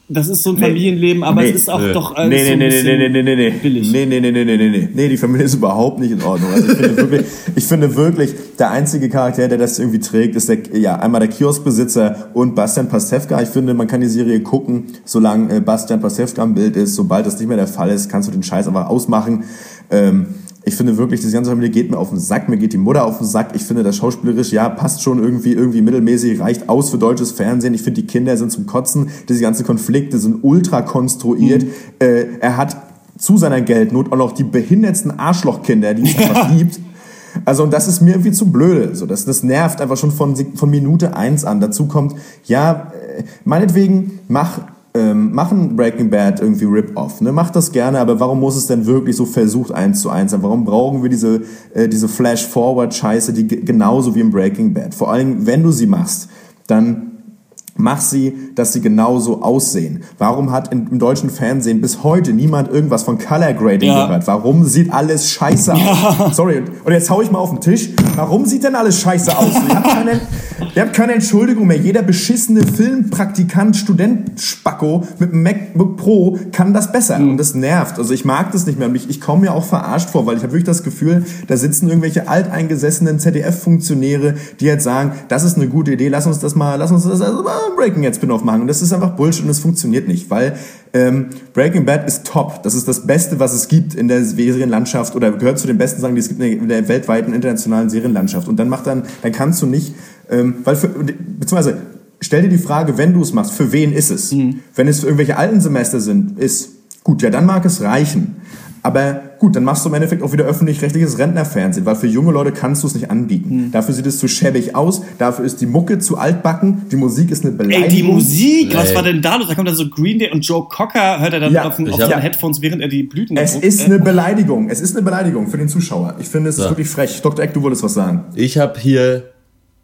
[SPEAKER 3] Das ist so ein Familienleben, aber
[SPEAKER 2] Nee.
[SPEAKER 3] es ist auch
[SPEAKER 1] Nee.
[SPEAKER 3] doch alles
[SPEAKER 2] Nee,
[SPEAKER 3] so
[SPEAKER 2] nee,
[SPEAKER 3] ein
[SPEAKER 2] nee, nee, nee, nee, nee, nee.
[SPEAKER 3] billig.
[SPEAKER 2] Nee, nee, nee, nee, nee, nee, nee. Nee, die Familie ist überhaupt nicht in Ordnung. Also ich finde wirklich, ich finde wirklich, der einzige Charakter, der das irgendwie trägt, ist der, ja, einmal der Kioskbesitzer und Bastian Pastewka. Ich finde, man kann die Serie gucken, solange äh, Bastian Pastewka im Bild ist. Sobald das nicht mehr der Fall ist, kannst du den Scheiß einfach ausmachen. Ähm, ich finde wirklich, diese ganze Familie geht mir auf den Sack, mir geht die Mutter auf den Sack. Ich finde, das schauspielerisch, ja, passt schon irgendwie, irgendwie mittelmäßig, reicht aus für deutsches Fernsehen. Ich finde, die Kinder sind zum Kotzen. Diese ganzen Konflikte sind ultra konstruiert. Äh, er hat zu seiner Geldnot auch noch die behindertsten Arschlochkinder, die es einfach gibt. Also, und das ist mir irgendwie zu blöde. So, das, das nervt einfach schon von, von Minute eins an. Dazu kommt, ja, äh, meinetwegen, mach, ähm, machen Breaking Bad irgendwie Rip-Off. Ne? Mach das gerne, aber warum muss es denn wirklich so versucht eins zu eins sein? Warum brauchen wir diese, äh, diese Flash-Forward-Scheiße, die ge- genauso wie im Breaking Bad? Vor allem, wenn du sie machst, dann Mach sie, dass sie genauso aussehen. Warum hat in, im deutschen Fernsehen bis heute niemand irgendwas von Color Grading
[SPEAKER 3] Ja.
[SPEAKER 2] gehört? Warum sieht alles scheiße aus? Sorry, und jetzt hau ich mal auf den Tisch. Warum sieht denn alles scheiße aus? Ihr habt keine, ihr habt keine Entschuldigung mehr. Jeder beschissene Filmpraktikant, Student, Spacko mit einem MacBook Pro kann das besser. Und das nervt. Also ich mag das nicht mehr. Und ich, ich komme mir auch verarscht vor, weil ich habe wirklich das Gefühl, da sitzen irgendwelche alteingesessenen ZDF-Funktionäre, die jetzt sagen, das ist eine gute Idee, lass uns das mal, lass uns das also mal Breaking Bad Spin-off machen. Und das ist einfach Bullshit und es funktioniert nicht, weil ähm, Breaking Bad ist top. Das ist das Beste, was es gibt in der Serienlandschaft oder gehört zu den besten Sachen, die es gibt in der, in der weltweiten internationalen Serienlandschaft. Und dann macht dann, dann kannst du nicht, ähm, weil für, beziehungsweise stell dir die Frage, wenn du es machst, für wen ist es? Wenn es für irgendwelche alten Semester sind, ist gut, ja, dann mag es reichen. Aber gut, dann machst du im Endeffekt auch wieder öffentlich-rechtliches Rentnerfernsehen, weil für junge Leute kannst du es nicht anbieten. Dafür sieht es zu schäbig aus, dafür ist die Mucke zu altbacken, die Musik ist eine Beleidigung.
[SPEAKER 3] Ey, die Musik, was
[SPEAKER 1] Ey.
[SPEAKER 3] war denn da los? Da kommt dann so Green Day und Joe Cocker, hört er dann
[SPEAKER 2] Ja,
[SPEAKER 3] auf, den- auf seinen Headphones, während er die Blüten
[SPEAKER 2] Es
[SPEAKER 3] druckt.
[SPEAKER 2] ist
[SPEAKER 3] Äh,
[SPEAKER 2] eine Beleidigung. Es ist eine Beleidigung für den Zuschauer. Ich finde, es ist
[SPEAKER 1] So.
[SPEAKER 2] wirklich frech. Dr. Eck, du wolltest was sagen.
[SPEAKER 1] Ich habe hier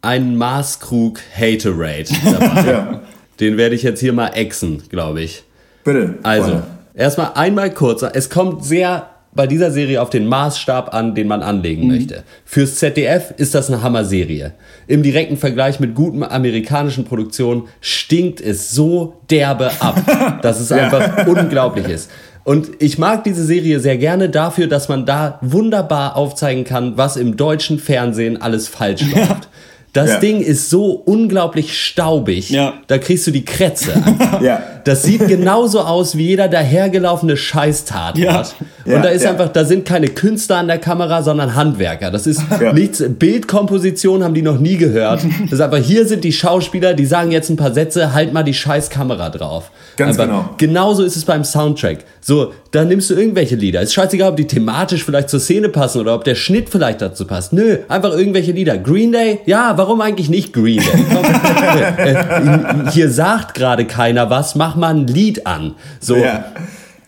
[SPEAKER 1] einen Maßkrug Haterade dabei.
[SPEAKER 2] Ja.
[SPEAKER 1] Den werde ich jetzt hier mal exen, glaube ich.
[SPEAKER 2] Bitte.
[SPEAKER 1] Also,
[SPEAKER 2] Freunde.
[SPEAKER 1] Erstmal einmal kurz. Es kommt sehr bei dieser Serie auf den Maßstab an, den man anlegen möchte. Fürs ZDF ist das eine Hammer-Serie. Im direkten Vergleich mit guten amerikanischen Produktionen stinkt es so derbe ab, dass es einfach unglaublich ist. Und ich mag diese Serie sehr gerne dafür, dass man da wunderbar aufzeigen kann, was im deutschen Fernsehen alles falsch läuft. Das
[SPEAKER 2] Ja.
[SPEAKER 1] Ding ist so unglaublich staubig,
[SPEAKER 3] Ja.
[SPEAKER 1] da kriegst du die Krätze.
[SPEAKER 2] Ja.
[SPEAKER 1] Das sieht genauso aus wie jeder dahergelaufene Scheißtatort.
[SPEAKER 3] Ja.
[SPEAKER 1] Und da ist einfach, da sind keine Künstler an der Kamera, sondern Handwerker. Das ist nichts, Bildkomposition haben die noch nie gehört. Das ist einfach, hier sind die Schauspieler, die sagen jetzt ein paar Sätze, halt mal die scheiß Kamera drauf.
[SPEAKER 2] Ganz
[SPEAKER 1] einfach,
[SPEAKER 2] genau.
[SPEAKER 1] Genauso ist es beim Soundtrack. So, da nimmst du irgendwelche Lieder. Ist scheißegal, ob die thematisch vielleicht zur Szene passen oder ob der Schnitt vielleicht dazu passt. Nö, einfach irgendwelche Lieder. Green Day? Ja, warum eigentlich nicht Green hier sagt gerade keiner was, mach mal ein Lied an. So.
[SPEAKER 2] Ja.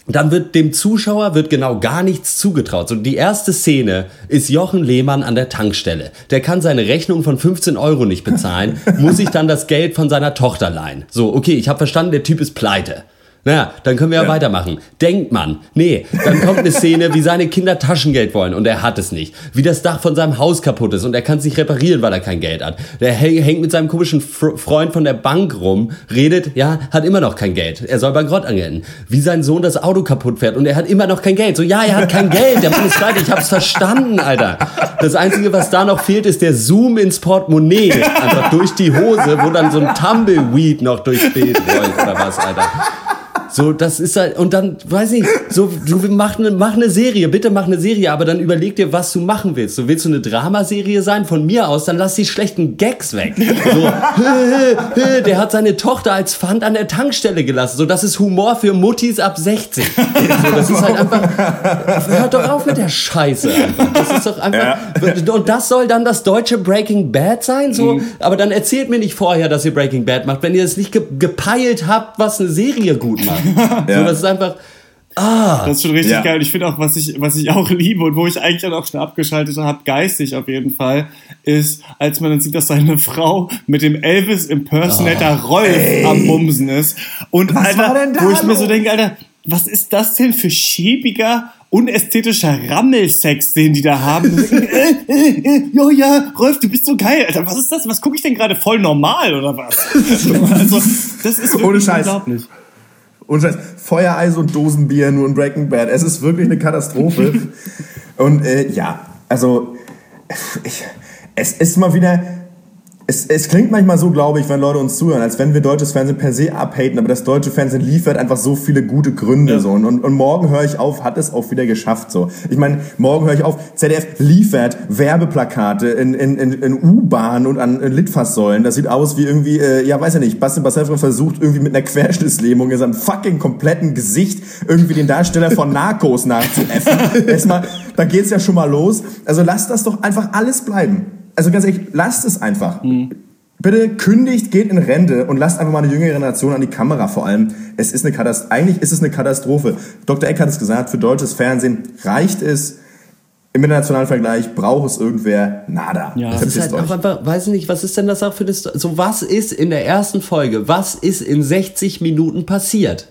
[SPEAKER 1] Dann wird dem Zuschauer wird genau gar nichts zugetraut. So die erste Szene ist Jochen Lehmann an der Tankstelle. Der kann seine Rechnung von 15 Euro nicht bezahlen, muss sich dann das Geld von seiner Tochter leihen. So, okay, ich habe verstanden, der Typ ist pleite. Naja, dann können wir ja, weitermachen. Denkt man. Nee, dann kommt eine Szene, wie seine Kinder Taschengeld wollen und er hat es nicht. Wie das Dach von seinem Haus kaputt ist und er kann es nicht reparieren, weil er kein Geld hat. Der häng- hängt mit seinem komischen Fr Freund von der Bank rum, redet, ja, hat immer noch kein Geld. Er soll bankrott angelten. Wie sein Sohn das Auto kaputt fährt und er hat immer noch kein Geld. So, ja, er hat kein Geld. Der Mann ist pleite. Ich hab's verstanden, Alter. Das Einzige, was da noch fehlt, ist der Zoom ins Portemonnaie. Einfach durch die Hose, wo dann so ein Tumbleweed noch durchs Bild rollt oder was, Alter. So, das ist halt, und dann, weiß ich, so, du mach eine, mach eine Serie, bitte mach eine Serie, aber dann überleg dir, was du machen willst. So, willst du eine Dramaserie sein? Von mir aus, dann lass die schlechten Gags weg. So, der hat seine Tochter als Pfand an der Tankstelle gelassen. So, das ist Humor für Muttis ab 60. So, das ist halt einfach, hört doch auf mit der Scheiße einfach. Das ist doch einfach, und das soll dann das deutsche Breaking Bad sein? So, aber dann erzählt mir nicht vorher, dass ihr Breaking Bad macht, wenn ihr es nicht ge gepeilt habt, was eine Serie gut macht. So, das ist einfach,
[SPEAKER 3] Das ist schon richtig
[SPEAKER 2] Ja.
[SPEAKER 3] geil. Ich finde auch, was ich, was ich auch liebe und wo ich eigentlich dann auch schon abgeschaltet habe, geistig auf jeden Fall, ist, als man dann sieht, dass seine Frau mit dem Elvis Impersonator Rolf am Bumsen ist. Und
[SPEAKER 2] Was
[SPEAKER 3] Alter,
[SPEAKER 2] war denn da
[SPEAKER 3] wo ich mir so denke, Alter, was ist das denn für schäbiger, unästhetischer Rammelsex, den die da haben? äh, äh, äh, jo, ja, Rolf, du bist so geil. Alter, was ist das? Was gucke ich denn gerade? Voll normal oder was? also, das ist wirklich
[SPEAKER 2] Ohne Scheiß.
[SPEAKER 3] unglaublich.
[SPEAKER 2] Und Scheiß, Feuereis und Dosenbier nur in Breaking Bad. Es ist wirklich eine Katastrophe. und äh, ja, also ich, es ist mal wieder. Es, es klingt manchmal so, glaube ich, wenn Leute uns zuhören, als wenn wir deutsches Fernsehen per se abhaten, aber das deutsche Fernsehen liefert einfach so viele gute Gründe. So. Und, und, und morgen höre ich auf, hat es auch wieder geschafft. So. Ich meine, morgen höre ich auf, ZDF liefert Werbeplakate in, in, in, in U-Bahn und an Litfaßsäulen. Das sieht aus wie irgendwie, äh, ja weiß ja nicht, Bastian Basselfrin versucht irgendwie mit einer Querschnittslähmung in seinem fucking kompletten Gesicht irgendwie den Darsteller von Narcos nachzuäffen. Erstmal, da geht's ja schon mal los. Also lasst das doch einfach alles bleiben. Also ganz ehrlich, lasst es einfach. Bitte kündigt, geht in Rente und lasst einfach mal eine jüngere Generation an die Kamera vor allem. Es ist eine Katastrophe. Eigentlich ist es eine Katastrophe. Dr. Eck hat es gesagt, für deutsches Fernsehen reicht es. Im internationalen Vergleich braucht es irgendwer nada.
[SPEAKER 3] Ja.
[SPEAKER 1] Das ist halt auch
[SPEAKER 2] euch.
[SPEAKER 1] einfach, weiß ich nicht, was ist denn das auch für das, so was ist in der ersten Folge, was ist in 60 Minuten passiert?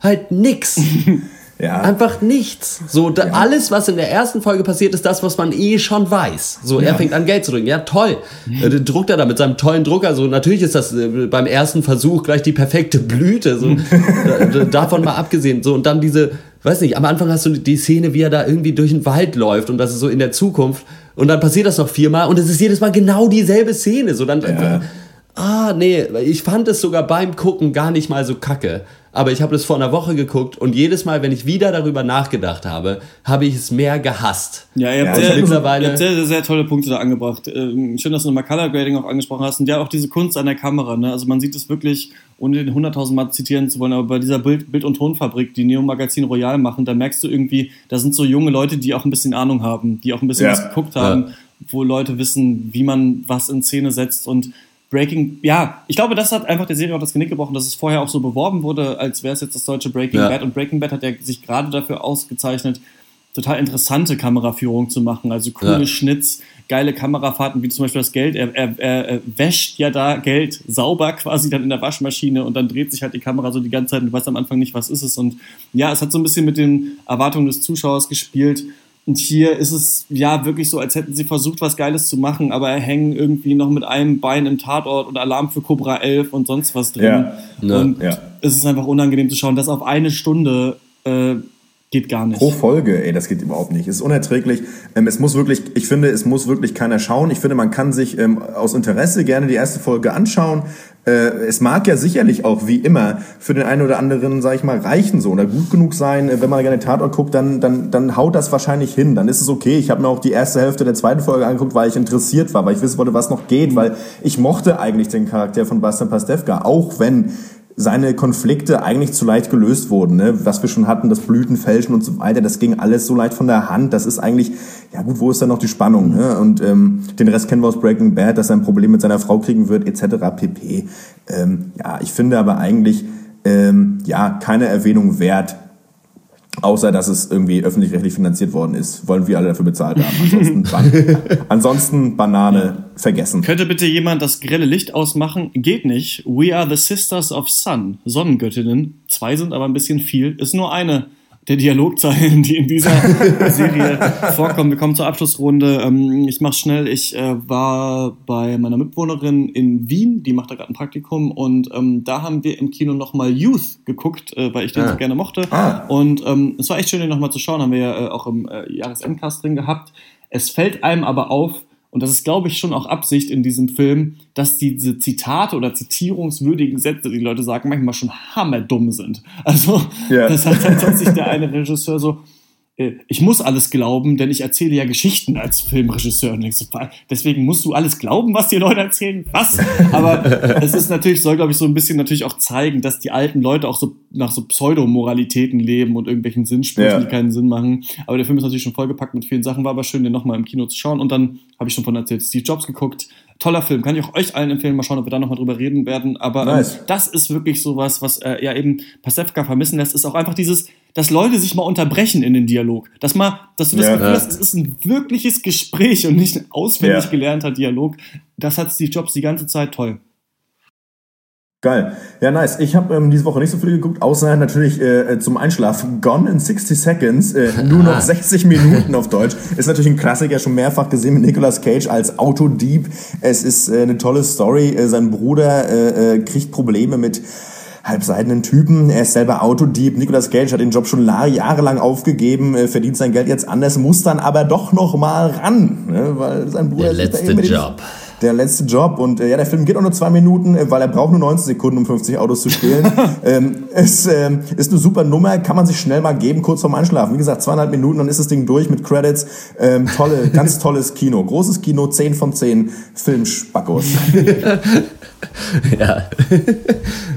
[SPEAKER 1] Halt nix.
[SPEAKER 2] Ja.
[SPEAKER 1] Einfach nichts. So, da, alles, was in der ersten Folge passiert, ist das, was man eh schon weiß. So, er fängt an, Geld zu drücken. Ja, toll. Äh, dann druckt er da mit seinem tollen Drucker. So, natürlich ist das äh, beim ersten Versuch gleich die perfekte Blüte. So, da, da, davon mal abgesehen. So, und dann diese, weiß nicht, am Anfang hast du die Szene, wie er da irgendwie durch den Wald läuft und das ist so in der Zukunft. Und dann passiert das noch viermal und es ist jedes Mal genau dieselbe Szene. So, dann, Ah, nee, ich fand es sogar beim Gucken gar nicht mal so kacke. Aber ich habe das vor einer Woche geguckt und jedes Mal, wenn ich wieder darüber nachgedacht habe, habe ich es mehr gehasst.
[SPEAKER 3] Ja, ihr habt,
[SPEAKER 1] Ja,
[SPEAKER 3] sehr,
[SPEAKER 1] mittlerweile-
[SPEAKER 3] ihr habt sehr, sehr, sehr tolle Punkte da angebracht. Ähm, schön, dass du nochmal Color Grading auch angesprochen hast und ja auch diese Kunst an der Kamera. Ne? Also man sieht es wirklich, ohne den 100.000 Mal zitieren zu wollen, aber bei dieser Bild-, Bild und Tonfabrik, die Neo Magazin Royal machen, da merkst du irgendwie, da sind so junge Leute, die auch ein bisschen Ahnung haben, die auch ein bisschen
[SPEAKER 2] Ja.
[SPEAKER 3] was geguckt haben, wo Leute wissen, wie man was in Szene setzt und Breaking, ja, ich glaube, das hat einfach der Serie auch das Genick gebrochen, dass es vorher auch so beworben wurde, als wäre es jetzt das deutsche Breaking
[SPEAKER 1] Ja.
[SPEAKER 3] Bad. Und Breaking Bad hat ja sich gerade dafür ausgezeichnet, total interessante Kameraführung zu machen. Also coole
[SPEAKER 1] Ja.
[SPEAKER 3] Schnitts, geile Kamerafahrten, wie zum Beispiel das Geld. Er, er, er, wäscht ja da Geld sauber quasi dann in der Waschmaschine und dann dreht sich halt die Kamera so die ganze Zeit und du weißt am Anfang nicht, was ist es. Und ja, es hat so ein bisschen mit den Erwartungen des Zuschauers gespielt. Und hier ist es ja wirklich so, als hätten sie versucht, was Geiles zu machen, aber hängen irgendwie noch mit einem Bein im Tatort und Alarm für Cobra 11 und sonst was drin.
[SPEAKER 2] Ja.
[SPEAKER 1] Ja.
[SPEAKER 3] Und
[SPEAKER 2] Ja.
[SPEAKER 3] es ist einfach unangenehm zu schauen. Das auf eine Stunde äh, geht gar nicht.
[SPEAKER 2] Pro Folge, ey, das geht überhaupt nicht. Ist unerträglich. Ähm, es muss wirklich, ich finde, es muss wirklich keiner schauen. Ich finde, man kann sich ähm, aus Interesse gerne die erste Folge anschauen. Äh, es mag ja sicherlich auch, wie immer, für den einen oder anderen, sag ich mal, reichen so oder gut genug sein. Äh, Wenn man gerne Tatort guckt, dann, dann, dann haut das wahrscheinlich hin. Dann ist es okay. Ich habe mir auch die erste Hälfte der zweiten Folge angeguckt, weil ich interessiert war, weil ich wissen wollte, was noch geht, weil ich mochte eigentlich den Charakter von Bastian Pastewka, auch wenn seine Konflikte eigentlich zu leicht gelöst wurden. Ne? Was wir schon hatten, das Blütenfälschen und so weiter, das ging alles so leicht von der Hand. Das ist eigentlich, ja gut, wo ist dann noch die Spannung? Ne? Und ähm, den Rest kennen wir aus Breaking Bad, dass er ein Problem mit seiner Frau kriegen wird, etc. pp. Ähm, ja, ich finde aber eigentlich, ähm, ja, keine Erwähnung wert, außer dass es irgendwie öffentlich-rechtlich finanziert worden ist, wollen wir alle dafür bezahlt haben. Ansonsten, Ban ansonsten Banane vergessen.
[SPEAKER 3] Könnte bitte jemand das grelle Licht ausmachen? Geht nicht. We are the Sisters of Sun, Sonnengöttinnen. Zwei sind aber ein bisschen viel. Ist nur eine der Dialogzeilen, die in dieser Serie vorkommen. Wir kommen zur Abschlussrunde. Ähm, Ich mach's schnell. Ich äh, war bei meiner Mitbewohnerin in Wien. Die macht da gerade ein Praktikum. Und ähm, da haben wir im Kino nochmal Youth geguckt, äh, weil ich den
[SPEAKER 1] Ah.
[SPEAKER 3] so gerne mochte.
[SPEAKER 2] Ah.
[SPEAKER 3] Und ähm, es war echt schön, den nochmal zu schauen. Haben wir ja äh, auch im äh, Jahresendcast drin gehabt. Es fällt einem aber auf, und das ist, glaube ich, schon auch Absicht in diesem Film, dass diese Zitate oder zitierungswürdigen Sätze, die Leute sagen, manchmal schon hammerdumm sind. Also,
[SPEAKER 2] Ja.
[SPEAKER 3] das hat dann sich der eine Regisseur so, ich muss alles glauben, denn ich erzähle ja Geschichten als Filmregisseur. Und so, deswegen musst du alles glauben, was die Leute erzählen? Was? Aber es ist natürlich, soll, glaube ich, so ein bisschen natürlich auch zeigen, dass die alten Leute auch so nach so Pseudomoralitäten leben und irgendwelchen Sinnsprüchen,
[SPEAKER 2] Ja.
[SPEAKER 3] die keinen Sinn machen. Aber der Film ist natürlich schon vollgepackt mit vielen Sachen, war aber schön, den nochmal im Kino zu schauen. Und dann habe ich schon von erzählt, Steve Jobs geguckt. Toller Film, kann ich auch euch allen empfehlen. Mal schauen, ob wir da nochmal drüber reden werden. Aber
[SPEAKER 2] Nice.
[SPEAKER 3] ähm, das ist wirklich sowas, was äh, ja eben Pasewka vermissen lässt, ist auch einfach dieses, dass Leute sich mal unterbrechen in den Dialog. Dass mal, dass du das
[SPEAKER 2] Ja.
[SPEAKER 3] Gefühl hast, es ist ein wirkliches Gespräch und nicht ein auswendig
[SPEAKER 2] Ja.
[SPEAKER 3] gelernter Dialog. Das hat Steve Jobs die ganze Zeit toll.
[SPEAKER 2] Geil. Ja, nice. Ich habe ähm, diese Woche nicht so viel geguckt, außer natürlich äh, zum Einschlafen. Gone in 60 Seconds, äh, nur noch 60 Minuten auf Deutsch. Ist natürlich ein Klassiker, schon mehrfach gesehen mit Nicolas Cage als Autodieb. Es ist äh, eine tolle Story. Äh, sein Bruder äh, äh, kriegt Probleme mit halbseidenen Typen. Er ist selber Autodieb. Nicolas Cage hat den Job schon la- jahrelang aufgegeben, äh, verdient sein Geld jetzt anders, muss dann aber doch noch mal ran, ne, weil sein Bruder
[SPEAKER 1] Der letzte Job.
[SPEAKER 2] Der letzte Job. Und äh, ja, der Film geht auch nur zwei Minuten, äh, weil er braucht nur 90 Sekunden, um 50 Autos zu stehlen. ähm, es ähm, ist eine super Nummer, kann man sich schnell mal geben, kurz vorm Einschlafen. Wie gesagt, zweieinhalb Minuten, dann ist das Ding durch mit Credits. Ähm, tolle, ganz tolles Kino. Großes Kino, 10 von 10 Filmspackos.
[SPEAKER 1] Ja.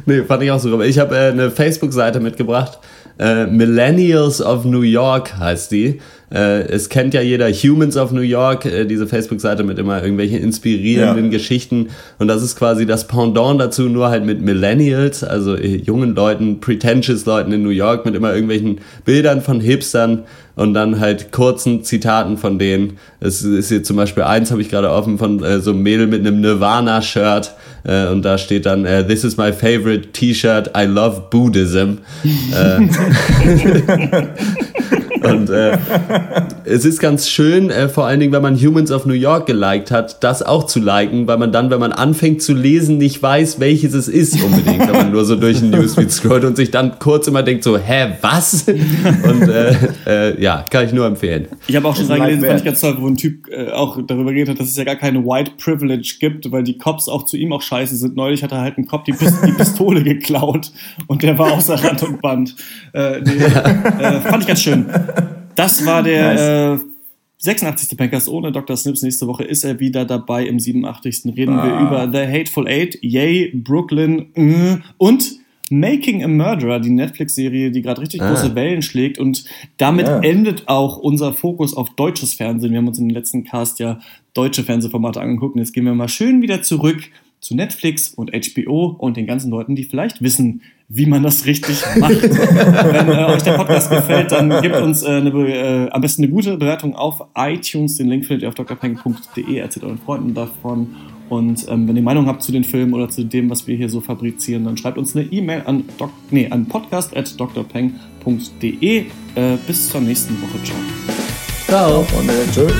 [SPEAKER 1] nee, fand ich auch super. Ich habe äh, eine Facebook-Seite mitgebracht. Äh, Millennials of New York heißt die. Äh, es kennt ja jeder Humans of New York, äh, diese Facebook-Seite mit immer irgendwelchen inspirierenden
[SPEAKER 2] Ja.
[SPEAKER 1] Geschichten. Und das ist quasi das Pendant dazu, nur halt mit Millennials, also äh, jungen Leuten, pretentious Leuten in New York, mit immer irgendwelchen Bildern von Hipstern und dann halt kurzen Zitaten von denen. Es ist hier zum Beispiel eins, habe ich gerade offen, von äh, so einem Mädel mit einem Nirvana-Shirt äh, und da steht dann, äh, This is my favorite T-Shirt, I love Buddhism. Und äh, es ist ganz schön, äh, vor allen Dingen, wenn man Humans of New York geliked hat, das auch zu liken, weil man dann, wenn man anfängt zu lesen, nicht weiß, welches es ist unbedingt, wenn man nur so durch den Newsfeed scrollt und sich dann kurz immer denkt so, hä, was? Und äh, äh, ja, kann ich nur empfehlen.
[SPEAKER 3] Ich habe auch schon reingelesen, fand ich ganz toll, wo ein Typ äh, auch darüber geredet hat, dass es ja gar keine White Privilege gibt, weil die Cops auch zu ihm auch scheiße sind. Neulich hat er halt einen Cop die, Pist die Pistole geklaut und der war außer Rand und Band. Äh, nee, äh, fand ich ganz schön. Das war der nice. äh, 86. Pankers ohne Dr. Snips. Nächste Woche ist er wieder dabei. Im 87. reden ah. wir über The Hateful Eight, Yay, Brooklyn äh, und Making a Murderer, die Netflix-Serie, die gerade richtig ah. große Wellen schlägt. Und damit ja. endet auch unser Fokus auf deutsches Fernsehen. Wir haben uns in den letzten Cast ja deutsche Fernsehformate angeguckt. Und jetzt gehen wir mal schön wieder zurück zu Netflix und HBO und den ganzen Leuten, die vielleicht wissen, wie man das richtig macht. Wenn äh, euch der Podcast gefällt, dann gebt uns äh, eine, äh, am besten eine gute Bewertung auf iTunes. Den Link findet ihr auf drpeng.de. Erzählt euren Freunden davon. Und ähm, wenn ihr Meinung habt zu den Filmen oder zu dem, was wir hier so fabrizieren, dann schreibt uns eine E-Mail an, doc, nee, an podcast.drpeng.de. Äh, bis zur nächsten Woche. Ciao.
[SPEAKER 2] Ciao. Und, tschüss.